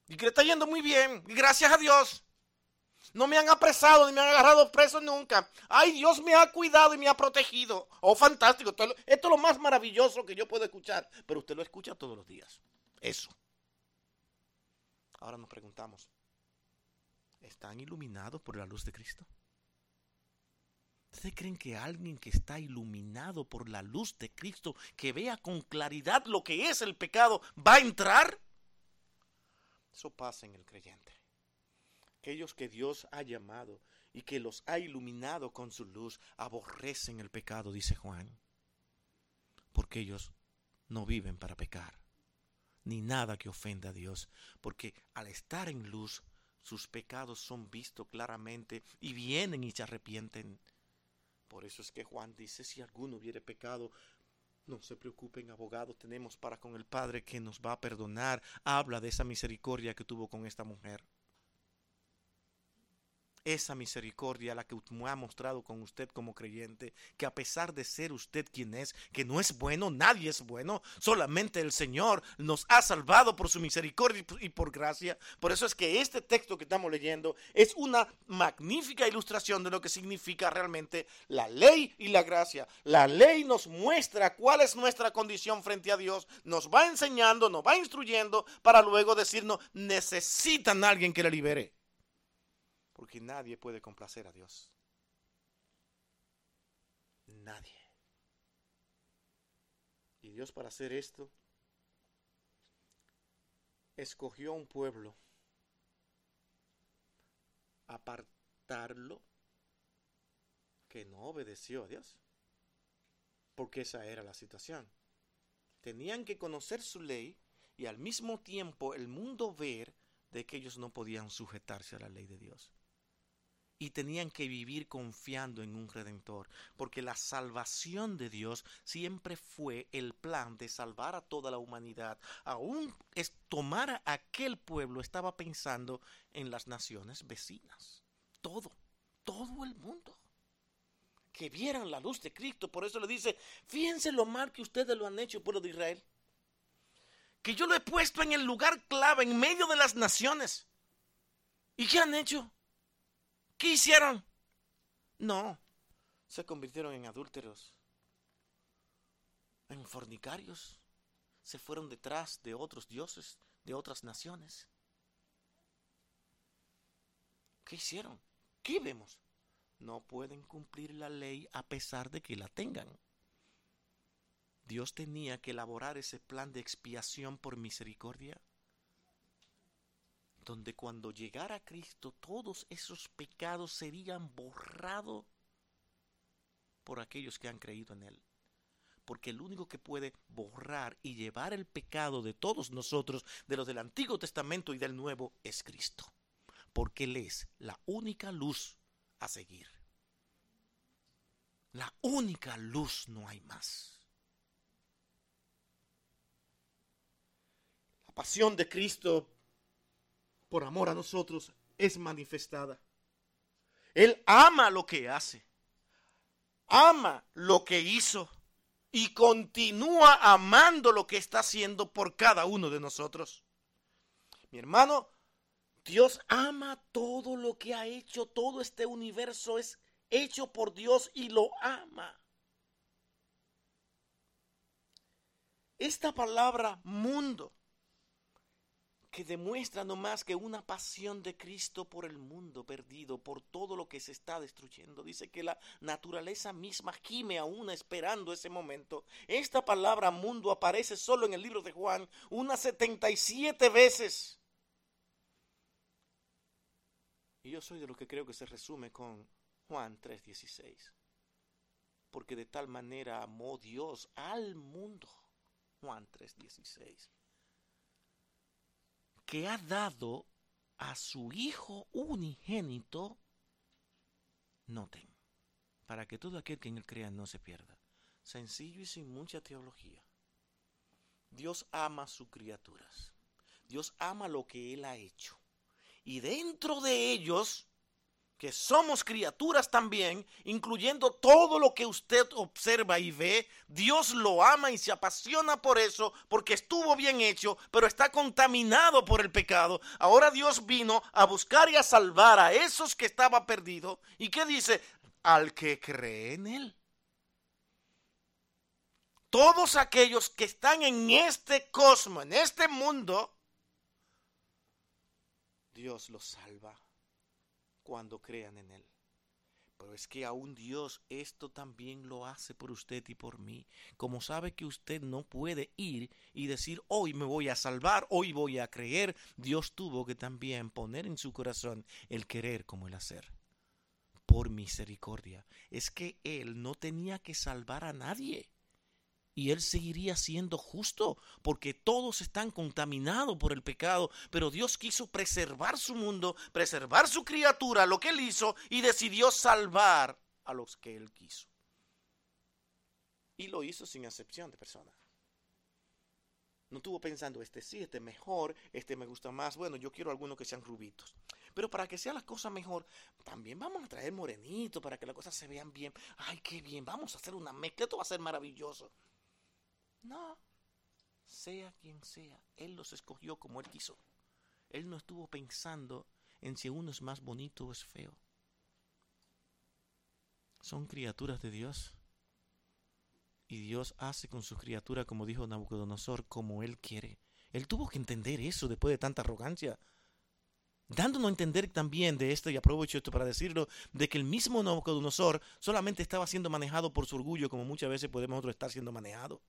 Y que le está yendo muy bien, y gracias a Dios. No me han apresado ni me han agarrado preso nunca. Ay, Dios me ha cuidado y me ha protegido. Oh, fantástico. Esto, es lo más maravilloso que yo puedo escuchar. Pero usted lo escucha todos los días. Eso. Ahora nos preguntamos, ¿están iluminados por la luz de Cristo? ¿Ustedes creen que alguien que está iluminado por la luz de Cristo, que vea con claridad lo que es el pecado, va a entrar? Eso pasa en el creyente aquellos que Dios ha llamado y que los ha iluminado con su luz, aborrecen el pecado, dice Juan, porque ellos no viven para pecar, ni nada que ofenda a Dios, porque al estar en luz, sus pecados son vistos claramente y vienen y se arrepienten. Por eso es que Juan dice, si alguno hubiere pecado, no se preocupen, abogados tenemos para con el Padre que nos va a perdonar. Habla de esa misericordia que tuvo con esta mujer esa misericordia la que ha mostrado con usted como creyente, que a pesar de ser usted quien es, que no es bueno, nadie es bueno, solamente el Señor nos ha salvado por su misericordia y por gracia. Por eso es que este texto que estamos leyendo es una magnífica ilustración de lo que significa realmente la ley y la gracia. La ley nos muestra cuál es nuestra condición frente a Dios, nos va enseñando, nos va instruyendo para luego decirnos, necesitan a alguien que le libere porque nadie puede complacer a Dios. Nadie. Y Dios para hacer esto escogió a un pueblo, apartarlo, que no obedeció a Dios. Porque esa era la situación. Tenían que conocer su ley y al mismo tiempo el mundo ver de que ellos no podían sujetarse a la ley de Dios y tenían que vivir confiando en un redentor, porque la salvación de Dios siempre fue el plan de salvar a toda la humanidad. Aún es tomar a aquel pueblo estaba pensando en las naciones vecinas. Todo, todo el mundo. Que vieran la luz de Cristo. Por eso le dice, fíjense lo mal que ustedes lo han hecho, pueblo de Israel. Que yo lo he puesto en el lugar clave, en medio de las naciones. ¿Y qué han hecho? ¿Qué hicieron? No, se convirtieron en adúlteros, en fornicarios, se fueron detrás de otros dioses, de otras naciones. ¿Qué hicieron? ¿Qué vemos? No pueden cumplir la ley a pesar de que la tengan. Dios tenía que elaborar ese plan de expiación por misericordia donde cuando llegara Cristo todos esos pecados serían borrados por aquellos que han creído en Él. Porque el único que puede borrar y llevar el pecado de todos nosotros, de los del Antiguo Testamento y del Nuevo, es Cristo. Porque Él es la única luz a seguir. La única luz, no hay más. La pasión de Cristo por amor a nosotros es manifestada. Él ama lo que hace, ama lo que hizo y continúa amando lo que está haciendo por cada uno de nosotros. Mi hermano, Dios ama todo lo que ha hecho, todo este universo es hecho por Dios y lo ama. Esta palabra mundo que demuestra no más que una pasión de Cristo por el mundo perdido, por todo lo que se está destruyendo. Dice que la naturaleza misma gime aún esperando ese momento. Esta palabra mundo aparece solo en el libro de Juan unas 77 veces. Y yo soy de los que creo que se resume con Juan 3:16. Porque de tal manera amó Dios al mundo. Juan 3:16 que ha dado a su Hijo unigénito, noten, para que todo aquel que en él crea no se pierda. Sencillo y sin mucha teología. Dios ama a sus criaturas. Dios ama lo que Él ha hecho. Y dentro de ellos que somos criaturas también, incluyendo todo lo que usted observa y ve, Dios lo ama y se apasiona por eso, porque estuvo bien hecho, pero está contaminado por el pecado. Ahora Dios vino a buscar y a salvar a esos que estaban perdidos. ¿Y qué dice? Al que cree en Él. Todos aquellos que están en este cosmos, en este mundo, Dios los salva cuando crean en Él. Pero es que aún Dios esto también lo hace por usted y por mí. Como sabe que usted no puede ir y decir, hoy me voy a salvar, hoy voy a creer, Dios tuvo que también poner en su corazón el querer como el hacer. por misericordia. Es que Él no tenía que salvar a nadie. Y Él seguiría siendo justo, porque todos están contaminados por el pecado. Pero Dios quiso preservar su mundo, preservar su criatura, lo que Él hizo, y decidió salvar a los que Él quiso. Y lo hizo sin excepción de personas. No estuvo pensando, este sí, este mejor, este me gusta más. Bueno, yo quiero algunos que sean rubitos. Pero para que sea la cosa mejor, también vamos a traer morenito para que las cosas se vean bien. Ay, qué bien, vamos a hacer una mezcla, esto va a ser maravilloso. No, sea quien sea, Él los escogió como Él quiso. Él no estuvo pensando en si uno es más bonito o es feo. Son criaturas de Dios y Dios hace con su criatura, como dijo Nabucodonosor, como Él quiere. Él tuvo que entender eso después de tanta arrogancia. Dándonos a entender también de esto, y aprovecho esto para decirlo, de que el mismo Nabucodonosor solamente estaba siendo manejado por su orgullo, como muchas veces podemos nosotros estar siendo manejados.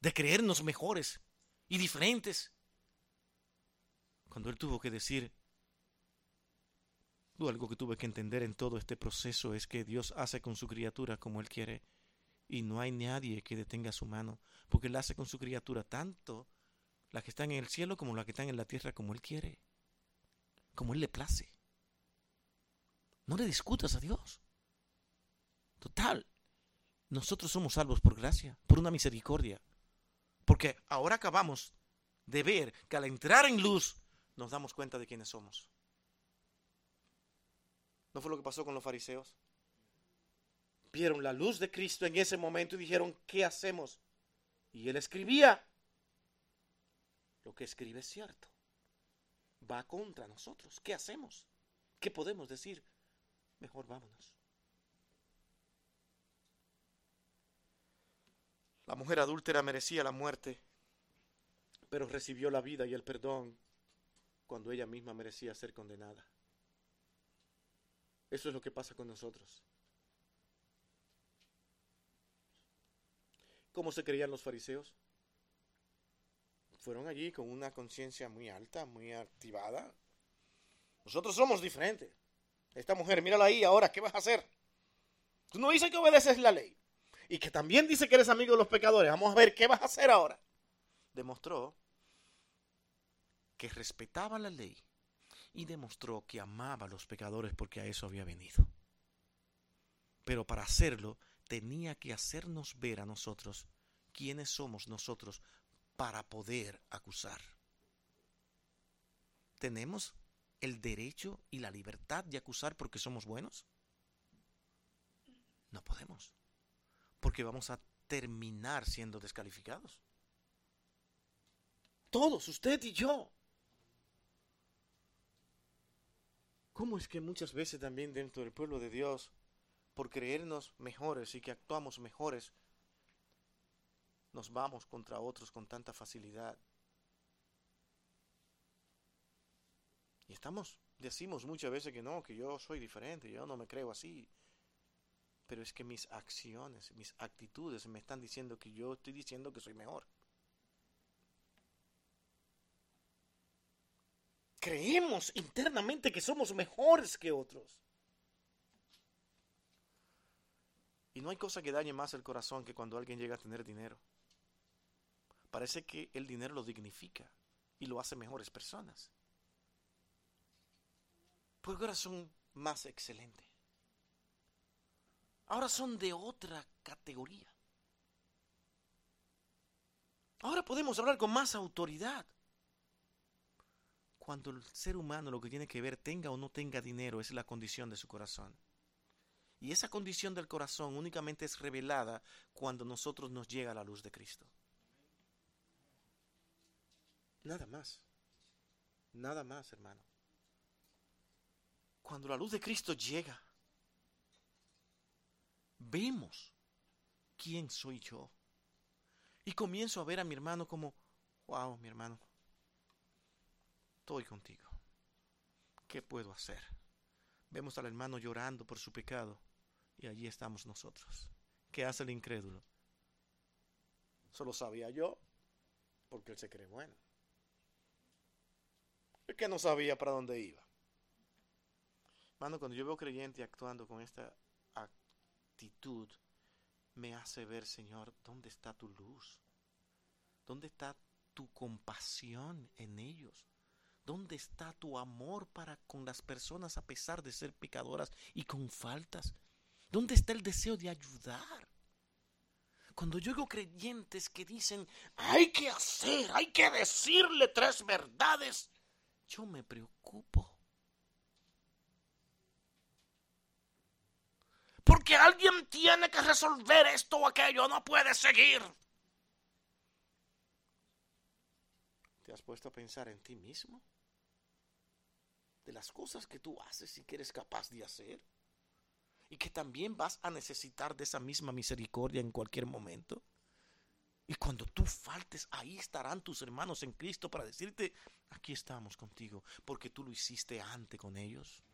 De creernos mejores y diferentes. Cuando él tuvo que decir, algo que tuve que entender en todo este proceso es que Dios hace con su criatura como Él quiere y no hay nadie que detenga su mano, porque Él hace con su criatura tanto la que están en el cielo como la que están en la tierra como Él quiere, como Él le place. No le discutas a Dios. Total, nosotros somos salvos por gracia, por una misericordia, porque ahora acabamos de ver que al entrar en luz nos damos cuenta de quiénes somos. ¿No fue lo que pasó con los fariseos? vieron la luz de Cristo en ese momento y dijeron, ¿qué hacemos? Y él escribía. Lo que escribe es cierto. Va contra nosotros. ¿Qué hacemos? ¿Qué podemos decir? Mejor vámonos. La mujer adúltera merecía la muerte, pero recibió la vida y el perdón cuando ella misma merecía ser condenada. Eso es lo que pasa con nosotros. ¿Cómo se creían los fariseos? Fueron allí con una conciencia muy alta, muy activada. Nosotros somos diferentes. Esta mujer, mírala ahí ahora, ¿qué vas a hacer? Tú no dices que obedeces la ley. Y que también dice que eres amigo de los pecadores. Vamos a ver, ¿qué vas a hacer ahora? Demostró que respetaba la ley y demostró que amaba a los pecadores porque a eso había venido. Pero para hacerlo tenía que hacernos ver a nosotros quiénes somos nosotros para poder acusar. ¿Tenemos el derecho y la libertad de acusar porque somos buenos? No podemos, porque vamos a terminar siendo descalificados. Todos, usted y yo. ¿Cómo es que muchas veces también dentro del pueblo de Dios por creernos mejores y que actuamos mejores, nos vamos contra otros con tanta facilidad. Y estamos, decimos muchas veces que no, que yo soy diferente, yo no me creo así. Pero es que mis acciones, mis actitudes me están diciendo que yo estoy diciendo que soy mejor. Creemos internamente que somos mejores que otros. Y no hay cosa que dañe más el corazón que cuando alguien llega a tener dinero. Parece que el dinero lo dignifica y lo hace mejores personas. Porque ahora son más excelentes. Ahora son de otra categoría. Ahora podemos hablar con más autoridad. Cuando el ser humano lo que tiene que ver, tenga o no tenga dinero, es la condición de su corazón. Y esa condición del corazón únicamente es revelada cuando nosotros nos llega la luz de Cristo. Nada más. Nada más, hermano. Cuando la luz de Cristo llega, vemos quién soy yo. Y comienzo a ver a mi hermano como, wow, mi hermano, estoy contigo. ¿Qué puedo hacer? Vemos al hermano llorando por su pecado y allí estamos nosotros. ¿Qué hace el incrédulo? Solo sabía yo, porque él se cree bueno. El que no sabía para dónde iba. Mano, cuando yo veo creyente actuando con esta actitud, me hace ver, Señor, ¿dónde está tu luz? ¿Dónde está tu compasión en ellos? ¿Dónde está tu amor para con las personas a pesar de ser pecadoras y con faltas? ¿Dónde está el deseo de ayudar? Cuando yo oigo creyentes que dicen, hay que hacer, hay que decirle tres verdades, yo me preocupo. Porque alguien tiene que resolver esto o aquello, no puede seguir. ¿Te has puesto a pensar en ti mismo? De las cosas que tú haces y que eres capaz de hacer. Y que también vas a necesitar de esa misma misericordia en cualquier momento. Y cuando tú faltes, ahí estarán tus hermanos en Cristo para decirte, aquí estamos contigo, porque tú lo hiciste antes con ellos.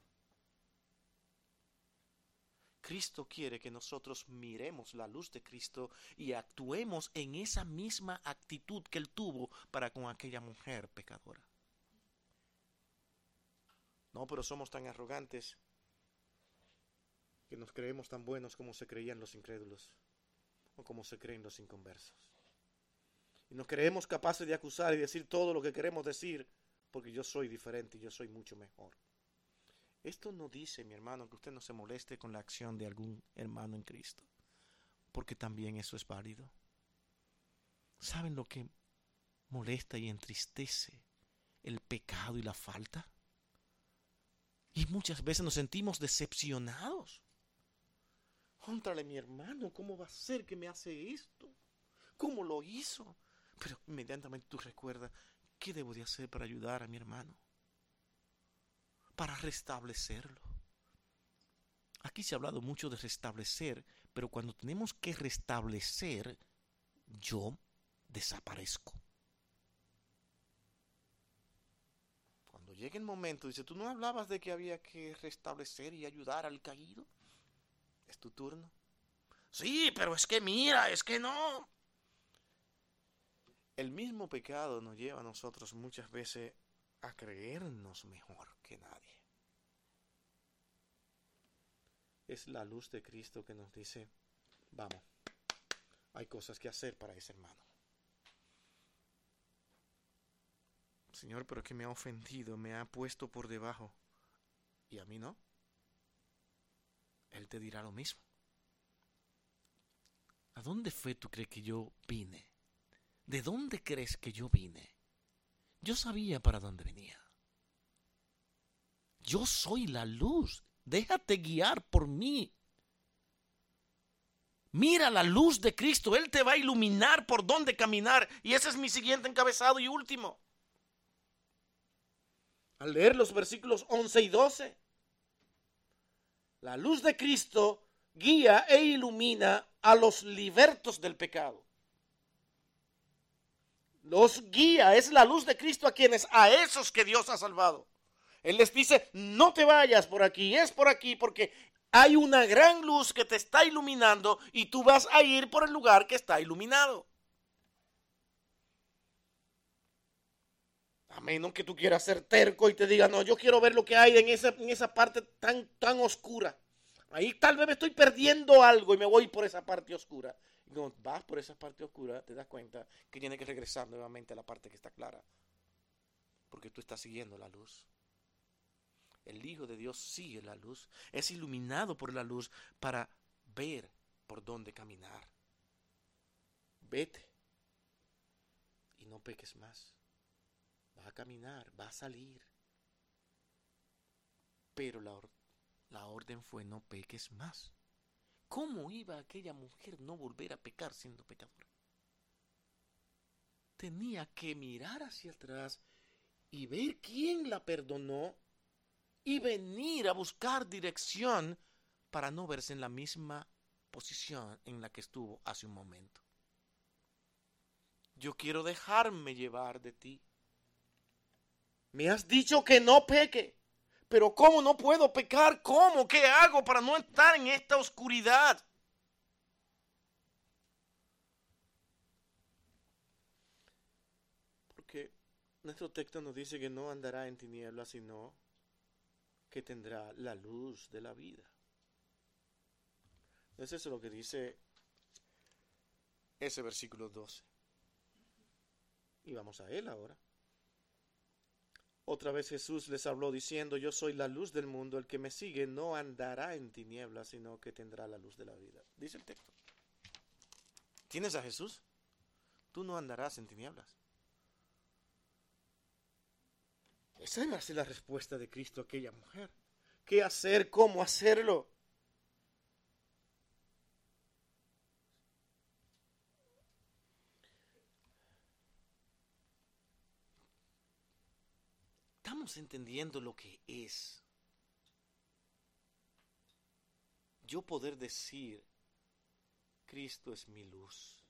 Cristo quiere que nosotros miremos la luz de Cristo y actuemos en esa misma actitud que Él tuvo para con aquella mujer pecadora. No, pero somos tan arrogantes que nos creemos tan buenos como se creían los incrédulos o como se creen los inconversos. Y nos creemos capaces de acusar y decir todo lo que queremos decir porque yo soy diferente y yo soy mucho mejor. Esto no dice, mi hermano, que usted no se moleste con la acción de algún hermano en Cristo, porque también eso es válido. ¿Saben lo que molesta y entristece el pecado y la falta? Y muchas veces nos sentimos decepcionados. Contrale mi hermano, ¿cómo va a ser que me hace esto? ¿Cómo lo hizo? Pero inmediatamente tú recuerdas, ¿qué debo de hacer para ayudar a mi hermano? Para restablecerlo. Aquí se ha hablado mucho de restablecer, pero cuando tenemos que restablecer, yo desaparezco. Cuando llegue el momento, dice, tú no hablabas de que había que restablecer y ayudar al caído. Es tu turno. Sí, pero es que mira, es que no. El mismo pecado nos lleva a nosotros muchas veces a creernos mejor que nadie. Es la luz de Cristo que nos dice, vamos, hay cosas que hacer para ese hermano. Señor, pero que me ha ofendido, me ha puesto por debajo. ¿Y a mí no? Él te dirá lo mismo. ¿A dónde fue tú crees que yo vine? ¿De dónde crees que yo vine? Yo sabía para dónde venía. Yo soy la luz. Déjate guiar por mí. Mira la luz de Cristo. Él te va a iluminar por dónde caminar. Y ese es mi siguiente encabezado y último. Al leer los versículos 11 y 12, la luz de Cristo guía e ilumina a los libertos del pecado los guía, es la luz de Cristo a quienes, a esos que Dios ha salvado. Él les dice, no te vayas por aquí, es por aquí, porque hay una gran luz que te está iluminando y tú vas a ir por el lugar que está iluminado. A menos que tú quieras ser terco y te diga, no, yo quiero ver lo que hay en esa, en esa parte tan, tan oscura. Ahí tal vez me estoy perdiendo algo y me voy por esa parte oscura. Y cuando vas por esa parte oscura, te das cuenta que tienes que regresar nuevamente a la parte que está clara. Porque tú estás siguiendo la luz. El Hijo de Dios sigue la luz. Es iluminado por la luz para ver por dónde caminar. Vete. Y no peques más. Va a caminar, va a salir. Pero la, la orden fue no peques más. ¿Cómo iba aquella mujer no volver a pecar siendo pecadora? Tenía que mirar hacia atrás y ver quién la perdonó y venir a buscar dirección para no verse en la misma posición en la que estuvo hace un momento. Yo quiero dejarme llevar de ti. Me has dicho que no peque. Pero ¿cómo no puedo pecar? ¿Cómo? ¿Qué hago para no estar en esta oscuridad? Porque nuestro texto nos dice que no andará en tinieblas, sino que tendrá la luz de la vida. Entonces eso es lo que dice ese versículo 12. Y vamos a él ahora. Otra vez Jesús les habló diciendo, yo soy la luz del mundo, el que me sigue no andará en tinieblas, sino que tendrá la luz de la vida. Dice el texto. ¿Tienes a Jesús? Tú no andarás en tinieblas. Esa ser la respuesta de Cristo a aquella mujer. ¿Qué hacer? ¿Cómo hacerlo? Entendiendo lo que es yo poder decir, Cristo es mi luz.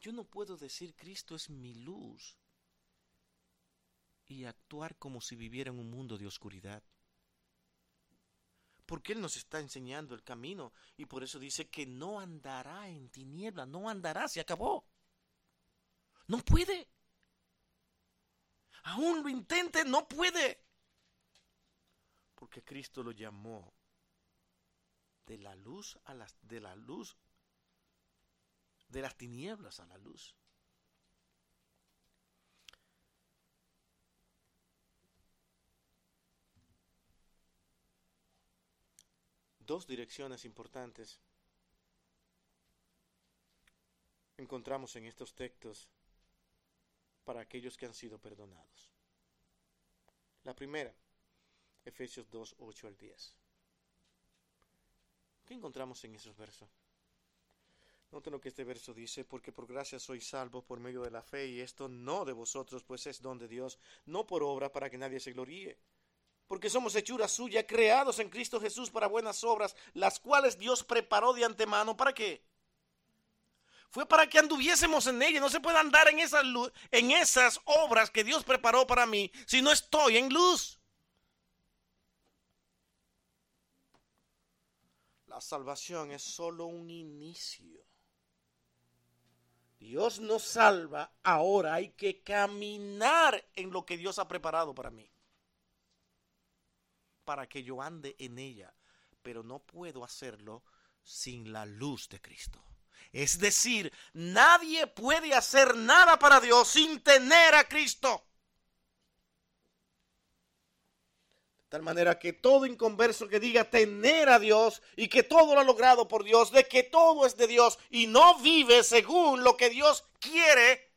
Yo no puedo decir, Cristo es mi luz y actuar como si viviera en un mundo de oscuridad. Porque Él nos está enseñando el camino y por eso dice que no andará en tiniebla, no andará, se acabó. No puede. Aún lo intente, no puede. Porque Cristo lo llamó de la luz a las de la luz de las tinieblas a la luz. dos direcciones importantes encontramos en estos textos para aquellos que han sido perdonados. La primera, Efesios 2, 8 al 10. ¿Qué encontramos en esos versos? Noten lo que este verso dice, porque por gracia sois salvos por medio de la fe, y esto no de vosotros, pues es don de Dios, no por obra para que nadie se gloríe porque somos hechura suya, creados en Cristo Jesús para buenas obras, las cuales Dios preparó de antemano. ¿Para qué? Fue para que anduviésemos en ella. No se puede andar en esas, en esas obras que Dios preparó para mí si no estoy en luz. La salvación es solo un inicio. Dios nos salva, ahora hay que caminar en lo que Dios ha preparado para mí para que yo ande en ella, pero no puedo hacerlo sin la luz de Cristo. Es decir, nadie puede hacer nada para Dios sin tener a Cristo. De tal manera que todo inconverso que diga tener a Dios y que todo lo ha logrado por Dios, de que todo es de Dios y no vive según lo que Dios quiere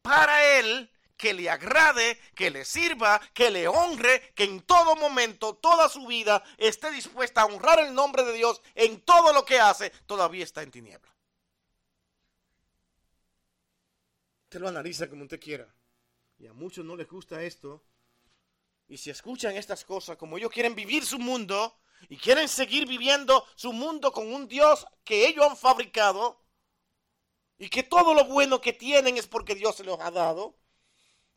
para él, que le agrade, que le sirva, que le honre, que en todo momento, toda su vida, esté dispuesta a honrar el nombre de Dios en todo lo que hace, todavía está en tiniebla. Usted lo analiza como usted quiera. Y a muchos no les gusta esto. Y si escuchan estas cosas, como ellos quieren vivir su mundo y quieren seguir viviendo su mundo con un Dios que ellos han fabricado, y que todo lo bueno que tienen es porque Dios se los ha dado,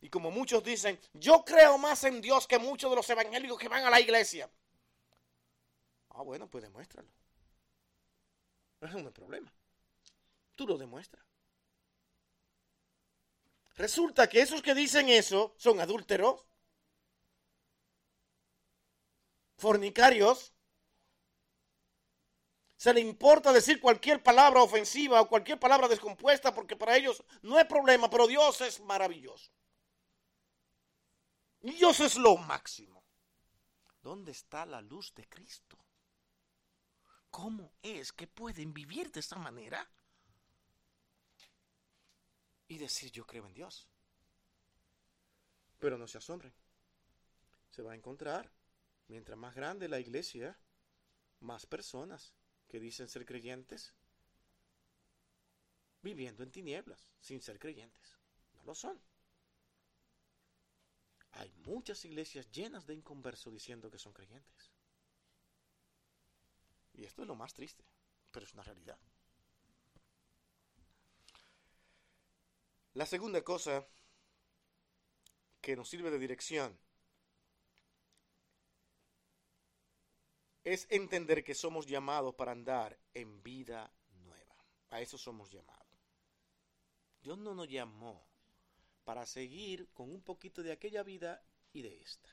y como muchos dicen, yo creo más en Dios que muchos de los evangélicos que van a la iglesia. Ah, bueno, pues demuéstralo. No es un problema. Tú lo demuestras. Resulta que esos que dicen eso son adúlteros, fornicarios. Se le importa decir cualquier palabra ofensiva o cualquier palabra descompuesta porque para ellos no hay problema, pero Dios es maravilloso. Dios es lo máximo. ¿Dónde está la luz de Cristo? ¿Cómo es que pueden vivir de esta manera? Y decir yo creo en Dios. Pero no se asombren. Se va a encontrar, mientras más grande la iglesia, más personas que dicen ser creyentes viviendo en tinieblas, sin ser creyentes. No lo son. Hay muchas iglesias llenas de inconversos diciendo que son creyentes. Y esto es lo más triste, pero es una realidad. La segunda cosa que nos sirve de dirección es entender que somos llamados para andar en vida nueva. A eso somos llamados. Dios no nos llamó para seguir con un poquito de aquella vida y de esta.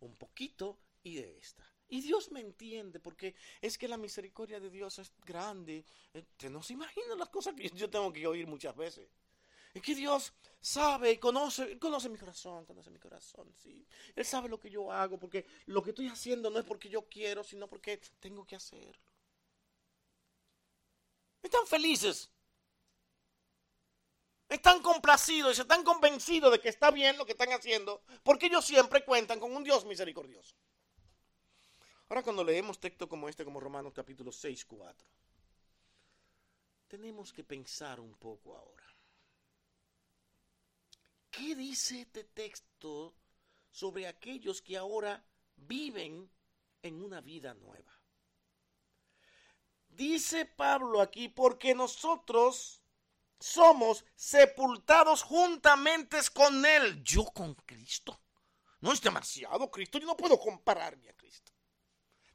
Un poquito y de esta. Y Dios me entiende porque es que la misericordia de Dios es grande. Usted no se imagina las cosas que yo tengo que oír muchas veces. Es que Dios sabe y conoce, conoce mi corazón, conoce mi corazón, sí. Él sabe lo que yo hago, porque lo que estoy haciendo no es porque yo quiero, sino porque tengo que hacerlo. Están felices. Están complacidos y están convencidos de que está bien lo que están haciendo, porque ellos siempre cuentan con un Dios misericordioso. Ahora cuando leemos textos como este, como Romanos capítulo 6, 4, tenemos que pensar un poco ahora. ¿Qué dice este texto sobre aquellos que ahora viven en una vida nueva? Dice Pablo aquí, porque nosotros somos sepultados juntamente con Él. Yo con Cristo. No es demasiado Cristo, yo no puedo compararme a Cristo.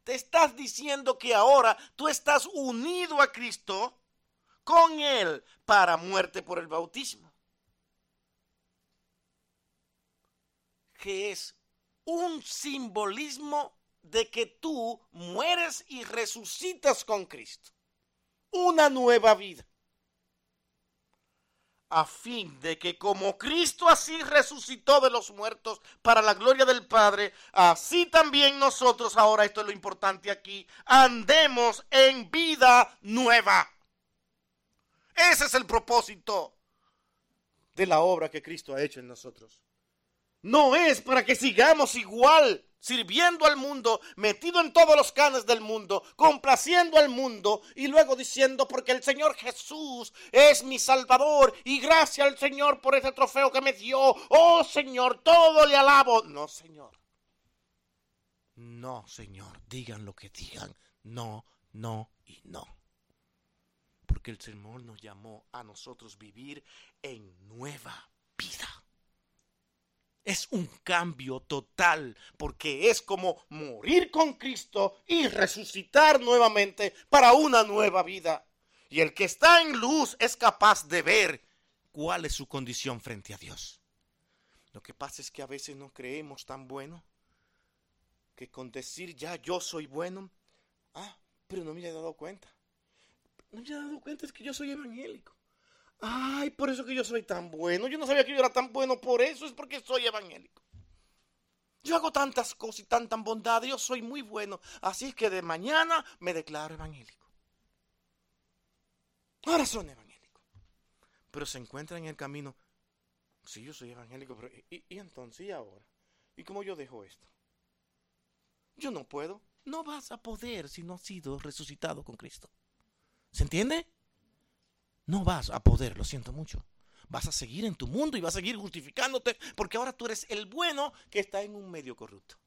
Te estás diciendo que ahora tú estás unido a Cristo con Él para muerte por el bautismo. que es un simbolismo de que tú mueres y resucitas con Cristo. Una nueva vida. A fin de que como Cristo así resucitó de los muertos para la gloria del Padre, así también nosotros, ahora esto es lo importante aquí, andemos en vida nueva. Ese es el propósito de la obra que Cristo ha hecho en nosotros no es para que sigamos igual, sirviendo al mundo, metido en todos los canes del mundo, complaciendo al mundo y luego diciendo, porque el Señor Jesús es mi Salvador y gracias al Señor por ese trofeo que me dio. Oh Señor, todo le alabo. No, Señor. No, Señor, digan lo que digan. No, no y no. Porque el Señor nos llamó a nosotros vivir en nueva. Es un cambio total, porque es como morir con Cristo y resucitar nuevamente para una nueva vida. Y el que está en luz es capaz de ver cuál es su condición frente a Dios. Lo que pasa es que a veces no creemos tan bueno que con decir ya yo soy bueno, ah, pero no me he dado cuenta. No me he dado cuenta es que yo soy evangélico. Ay, por eso que yo soy tan bueno. Yo no sabía que yo era tan bueno, por eso es porque soy evangélico. Yo hago tantas cosas y tanta bondad, yo soy muy bueno. Así es que de mañana me declaro evangélico. Ahora son evangélico. Pero se encuentra en el camino. Sí, yo soy evangélico, pero ¿y, y entonces y ahora? ¿Y cómo yo dejo esto? Yo no puedo. No vas a poder si no has sido resucitado con Cristo. ¿Se entiende? No vas a poder, lo siento mucho. Vas a seguir en tu mundo y vas a seguir justificándote porque ahora tú eres el bueno que está en un medio corrupto.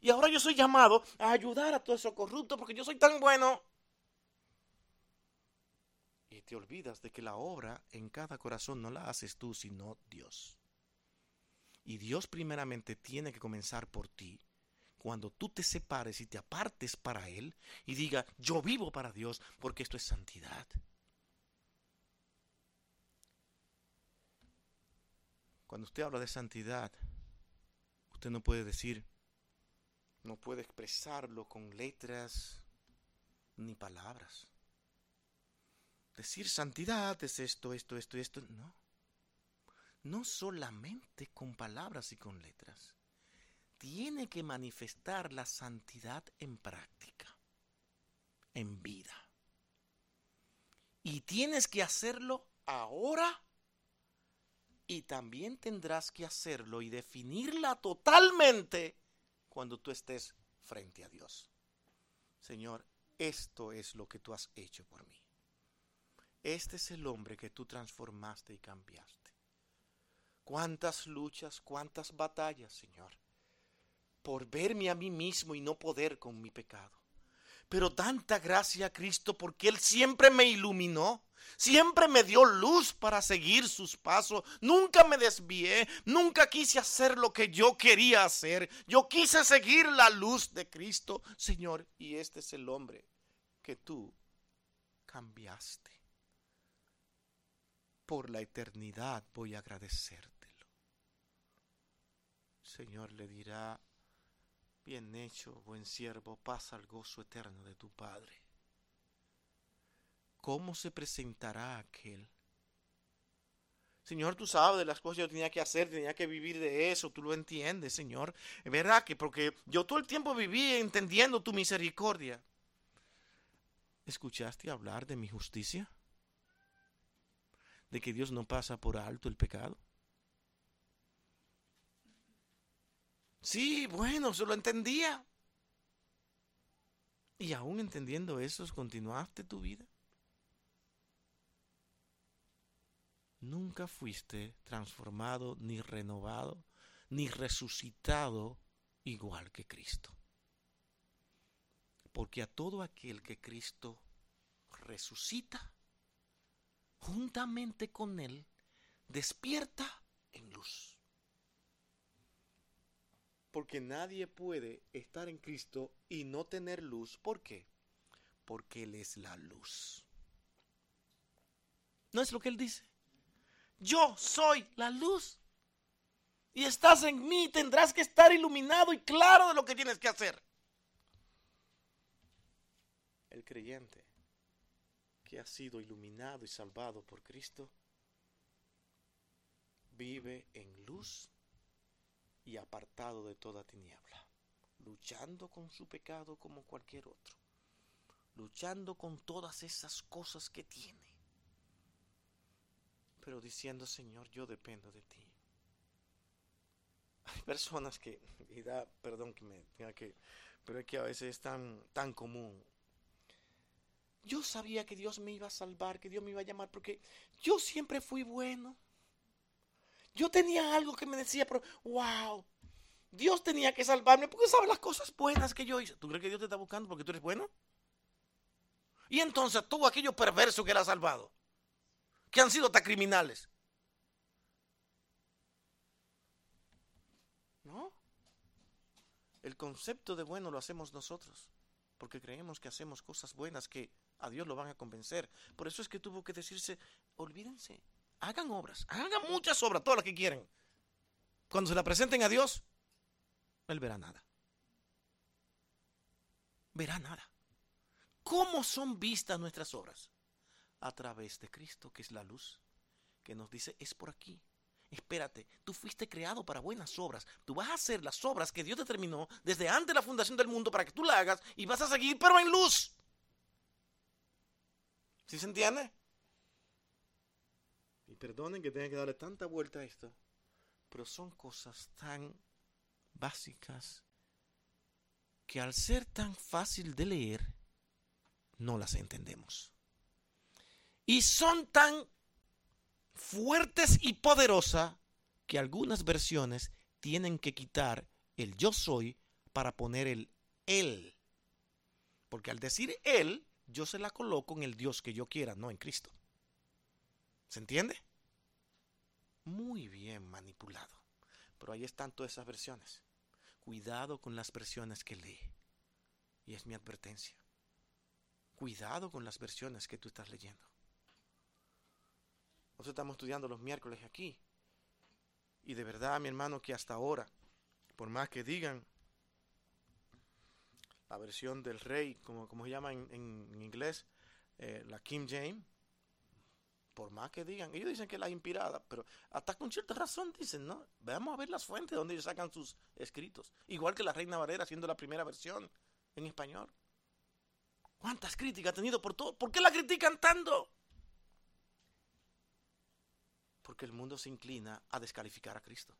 Y ahora yo soy llamado a ayudar a todo eso corrupto porque yo soy tan bueno. Y te olvidas de que la obra en cada corazón no la haces tú, sino Dios. Y Dios primeramente tiene que comenzar por ti. Cuando tú te separes y te apartes para Él y diga, yo vivo para Dios porque esto es santidad. Cuando usted habla de santidad, usted no puede decir, no puede expresarlo con letras ni palabras. Decir santidad es esto, esto, esto, esto. No. No solamente con palabras y con letras. Tiene que manifestar la santidad en práctica, en vida. Y tienes que hacerlo ahora y también tendrás que hacerlo y definirla totalmente cuando tú estés frente a Dios. Señor, esto es lo que tú has hecho por mí. Este es el hombre que tú transformaste y cambiaste. Cuántas luchas, cuántas batallas, Señor, por verme a mí mismo y no poder con mi pecado. Pero tanta gracia a Cristo porque Él siempre me iluminó Siempre me dio luz para seguir sus pasos. Nunca me desvié. Nunca quise hacer lo que yo quería hacer. Yo quise seguir la luz de Cristo, Señor. Y este es el hombre que tú cambiaste. Por la eternidad voy a agradecértelo. Señor le dirá, bien hecho, buen siervo, pasa al gozo eterno de tu Padre. ¿Cómo se presentará aquel? Señor, tú sabes de las cosas que yo tenía que hacer, tenía que vivir de eso, tú lo entiendes, Señor. Es verdad que porque yo todo el tiempo viví entendiendo tu misericordia. ¿Escuchaste hablar de mi justicia? ¿De que Dios no pasa por alto el pecado? Sí, bueno, se lo entendía. Y aún entendiendo eso, continuaste tu vida. Nunca fuiste transformado, ni renovado, ni resucitado igual que Cristo. Porque a todo aquel que Cristo resucita, juntamente con Él, despierta en luz. Porque nadie puede estar en Cristo y no tener luz. ¿Por qué? Porque Él es la luz. ¿No es lo que Él dice? Yo soy la luz. Y estás en mí, tendrás que estar iluminado y claro de lo que tienes que hacer. El creyente que ha sido iluminado y salvado por Cristo vive en luz y apartado de toda tiniebla, luchando con su pecado como cualquier otro, luchando con todas esas cosas que tiene pero diciendo, Señor, yo dependo de ti. Hay personas que, y da, perdón que me tenga que, pero es que a veces es tan, tan común. Yo sabía que Dios me iba a salvar, que Dios me iba a llamar, porque yo siempre fui bueno. Yo tenía algo que me decía, pero wow, Dios tenía que salvarme porque sabe las cosas buenas que yo hice. ¿Tú crees que Dios te está buscando porque tú eres bueno? Y entonces todo aquello perverso que era salvado que han sido hasta criminales. ¿No? El concepto de bueno lo hacemos nosotros, porque creemos que hacemos cosas buenas que a Dios lo van a convencer. Por eso es que tuvo que decirse, olvídense, hagan obras, hagan muchas obras, todas las que quieren. Cuando se la presenten a Dios, Él verá nada. Verá nada. ¿Cómo son vistas nuestras obras? a través de Cristo, que es la luz, que nos dice, es por aquí. Espérate, tú fuiste creado para buenas obras. Tú vas a hacer las obras que Dios determinó desde antes de la fundación del mundo para que tú la hagas y vas a seguir, pero en luz. ¿Sí se entiende? Y perdonen que tenga que darle tanta vuelta a esto, pero son cosas tan básicas que al ser tan fácil de leer, no las entendemos. Y son tan fuertes y poderosas que algunas versiones tienen que quitar el yo soy para poner el él. Porque al decir él, yo se la coloco en el Dios que yo quiera, no en Cristo. ¿Se entiende? Muy bien manipulado. Pero ahí están todas esas versiones. Cuidado con las versiones que lee. Y es mi advertencia. Cuidado con las versiones que tú estás leyendo. Nosotros estamos estudiando los miércoles aquí. Y de verdad, mi hermano, que hasta ahora, por más que digan la versión del rey, como, como se llama en, inglés, eh, la Kim James, por más que digan, ellos dicen que es la inspirada, pero hasta con cierta razón dicen, ¿no? Veamos a ver las fuentes donde ellos sacan sus escritos. Igual que la Reina Valera haciendo la primera versión en español. ¿Cuántas críticas ha tenido por todo? ¿Por qué la critican tanto? Porque el mundo se inclina a descalificar a Cristo.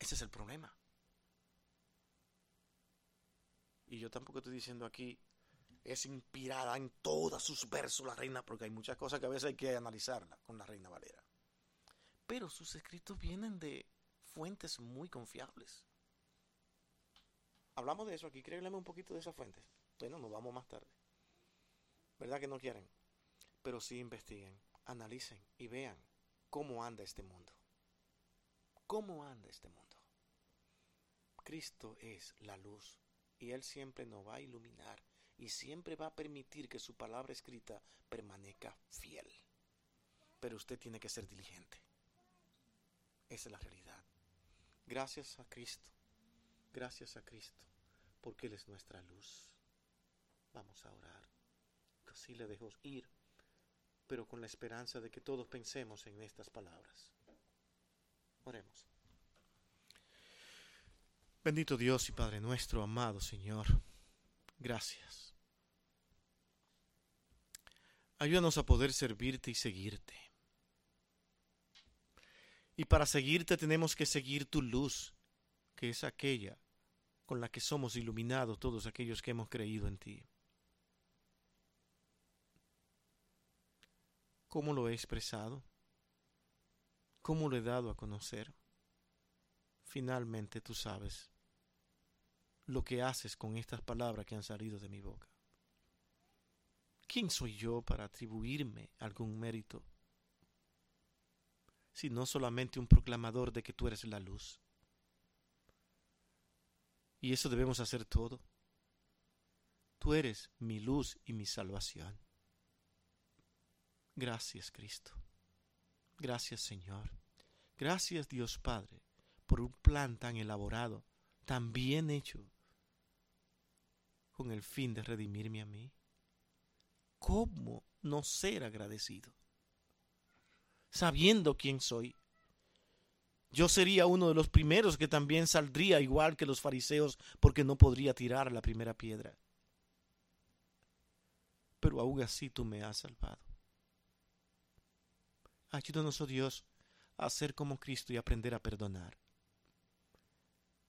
Ese es el problema. Y yo tampoco estoy diciendo aquí, es inspirada en todos sus versos la reina, porque hay muchas cosas que a veces hay que analizarla con la reina Valera. Pero sus escritos vienen de fuentes muy confiables. Hablamos de eso aquí, créanme un poquito de esas fuentes. Bueno, nos vamos más tarde. ¿Verdad que no quieren? Pero sí investiguen analicen y vean cómo anda este mundo. ¿Cómo anda este mundo? Cristo es la luz y Él siempre nos va a iluminar y siempre va a permitir que su palabra escrita permanezca fiel. Pero usted tiene que ser diligente. Esa es la realidad. Gracias a Cristo. Gracias a Cristo, porque Él es nuestra luz. Vamos a orar. Así le dejo ir, pero con la esperanza de que todos pensemos en estas palabras. Oremos. Bendito Dios y Padre nuestro, amado Señor, gracias. Ayúdanos a poder servirte y seguirte. Y para seguirte tenemos que seguir tu luz, que es aquella con la que somos iluminados todos aquellos que hemos creído en ti. ¿Cómo lo he expresado? ¿Cómo lo he dado a conocer? Finalmente tú sabes lo que haces con estas palabras que han salido de mi boca. ¿Quién soy yo para atribuirme algún mérito? Si no solamente un proclamador de que tú eres la luz. Y eso debemos hacer todo. Tú eres mi luz y mi salvación. Gracias Cristo. Gracias Señor. Gracias Dios Padre por un plan tan elaborado, tan bien hecho, con el fin de redimirme a mí. ¿Cómo no ser agradecido? Sabiendo quién soy. Yo sería uno de los primeros que también saldría igual que los fariseos porque no podría tirar la primera piedra. Pero aún así tú me has salvado. Ayúdanos, oh Dios, a ser como Cristo y aprender a perdonar.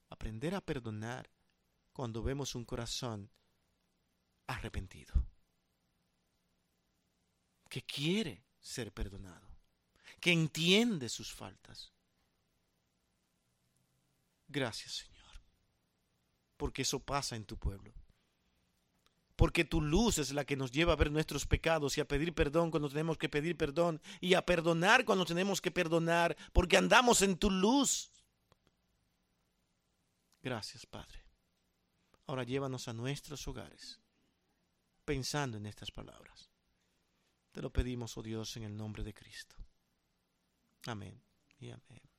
Aprender a perdonar cuando vemos un corazón arrepentido, que quiere ser perdonado, que entiende sus faltas. Gracias, Señor, porque eso pasa en tu pueblo porque tu luz es la que nos lleva a ver nuestros pecados y a pedir perdón cuando tenemos que pedir perdón y a perdonar cuando tenemos que perdonar, porque andamos en tu luz. Gracias, Padre. Ahora llévanos a nuestros hogares pensando en estas palabras. Te lo pedimos, oh Dios, en el nombre de Cristo. Amén y amén.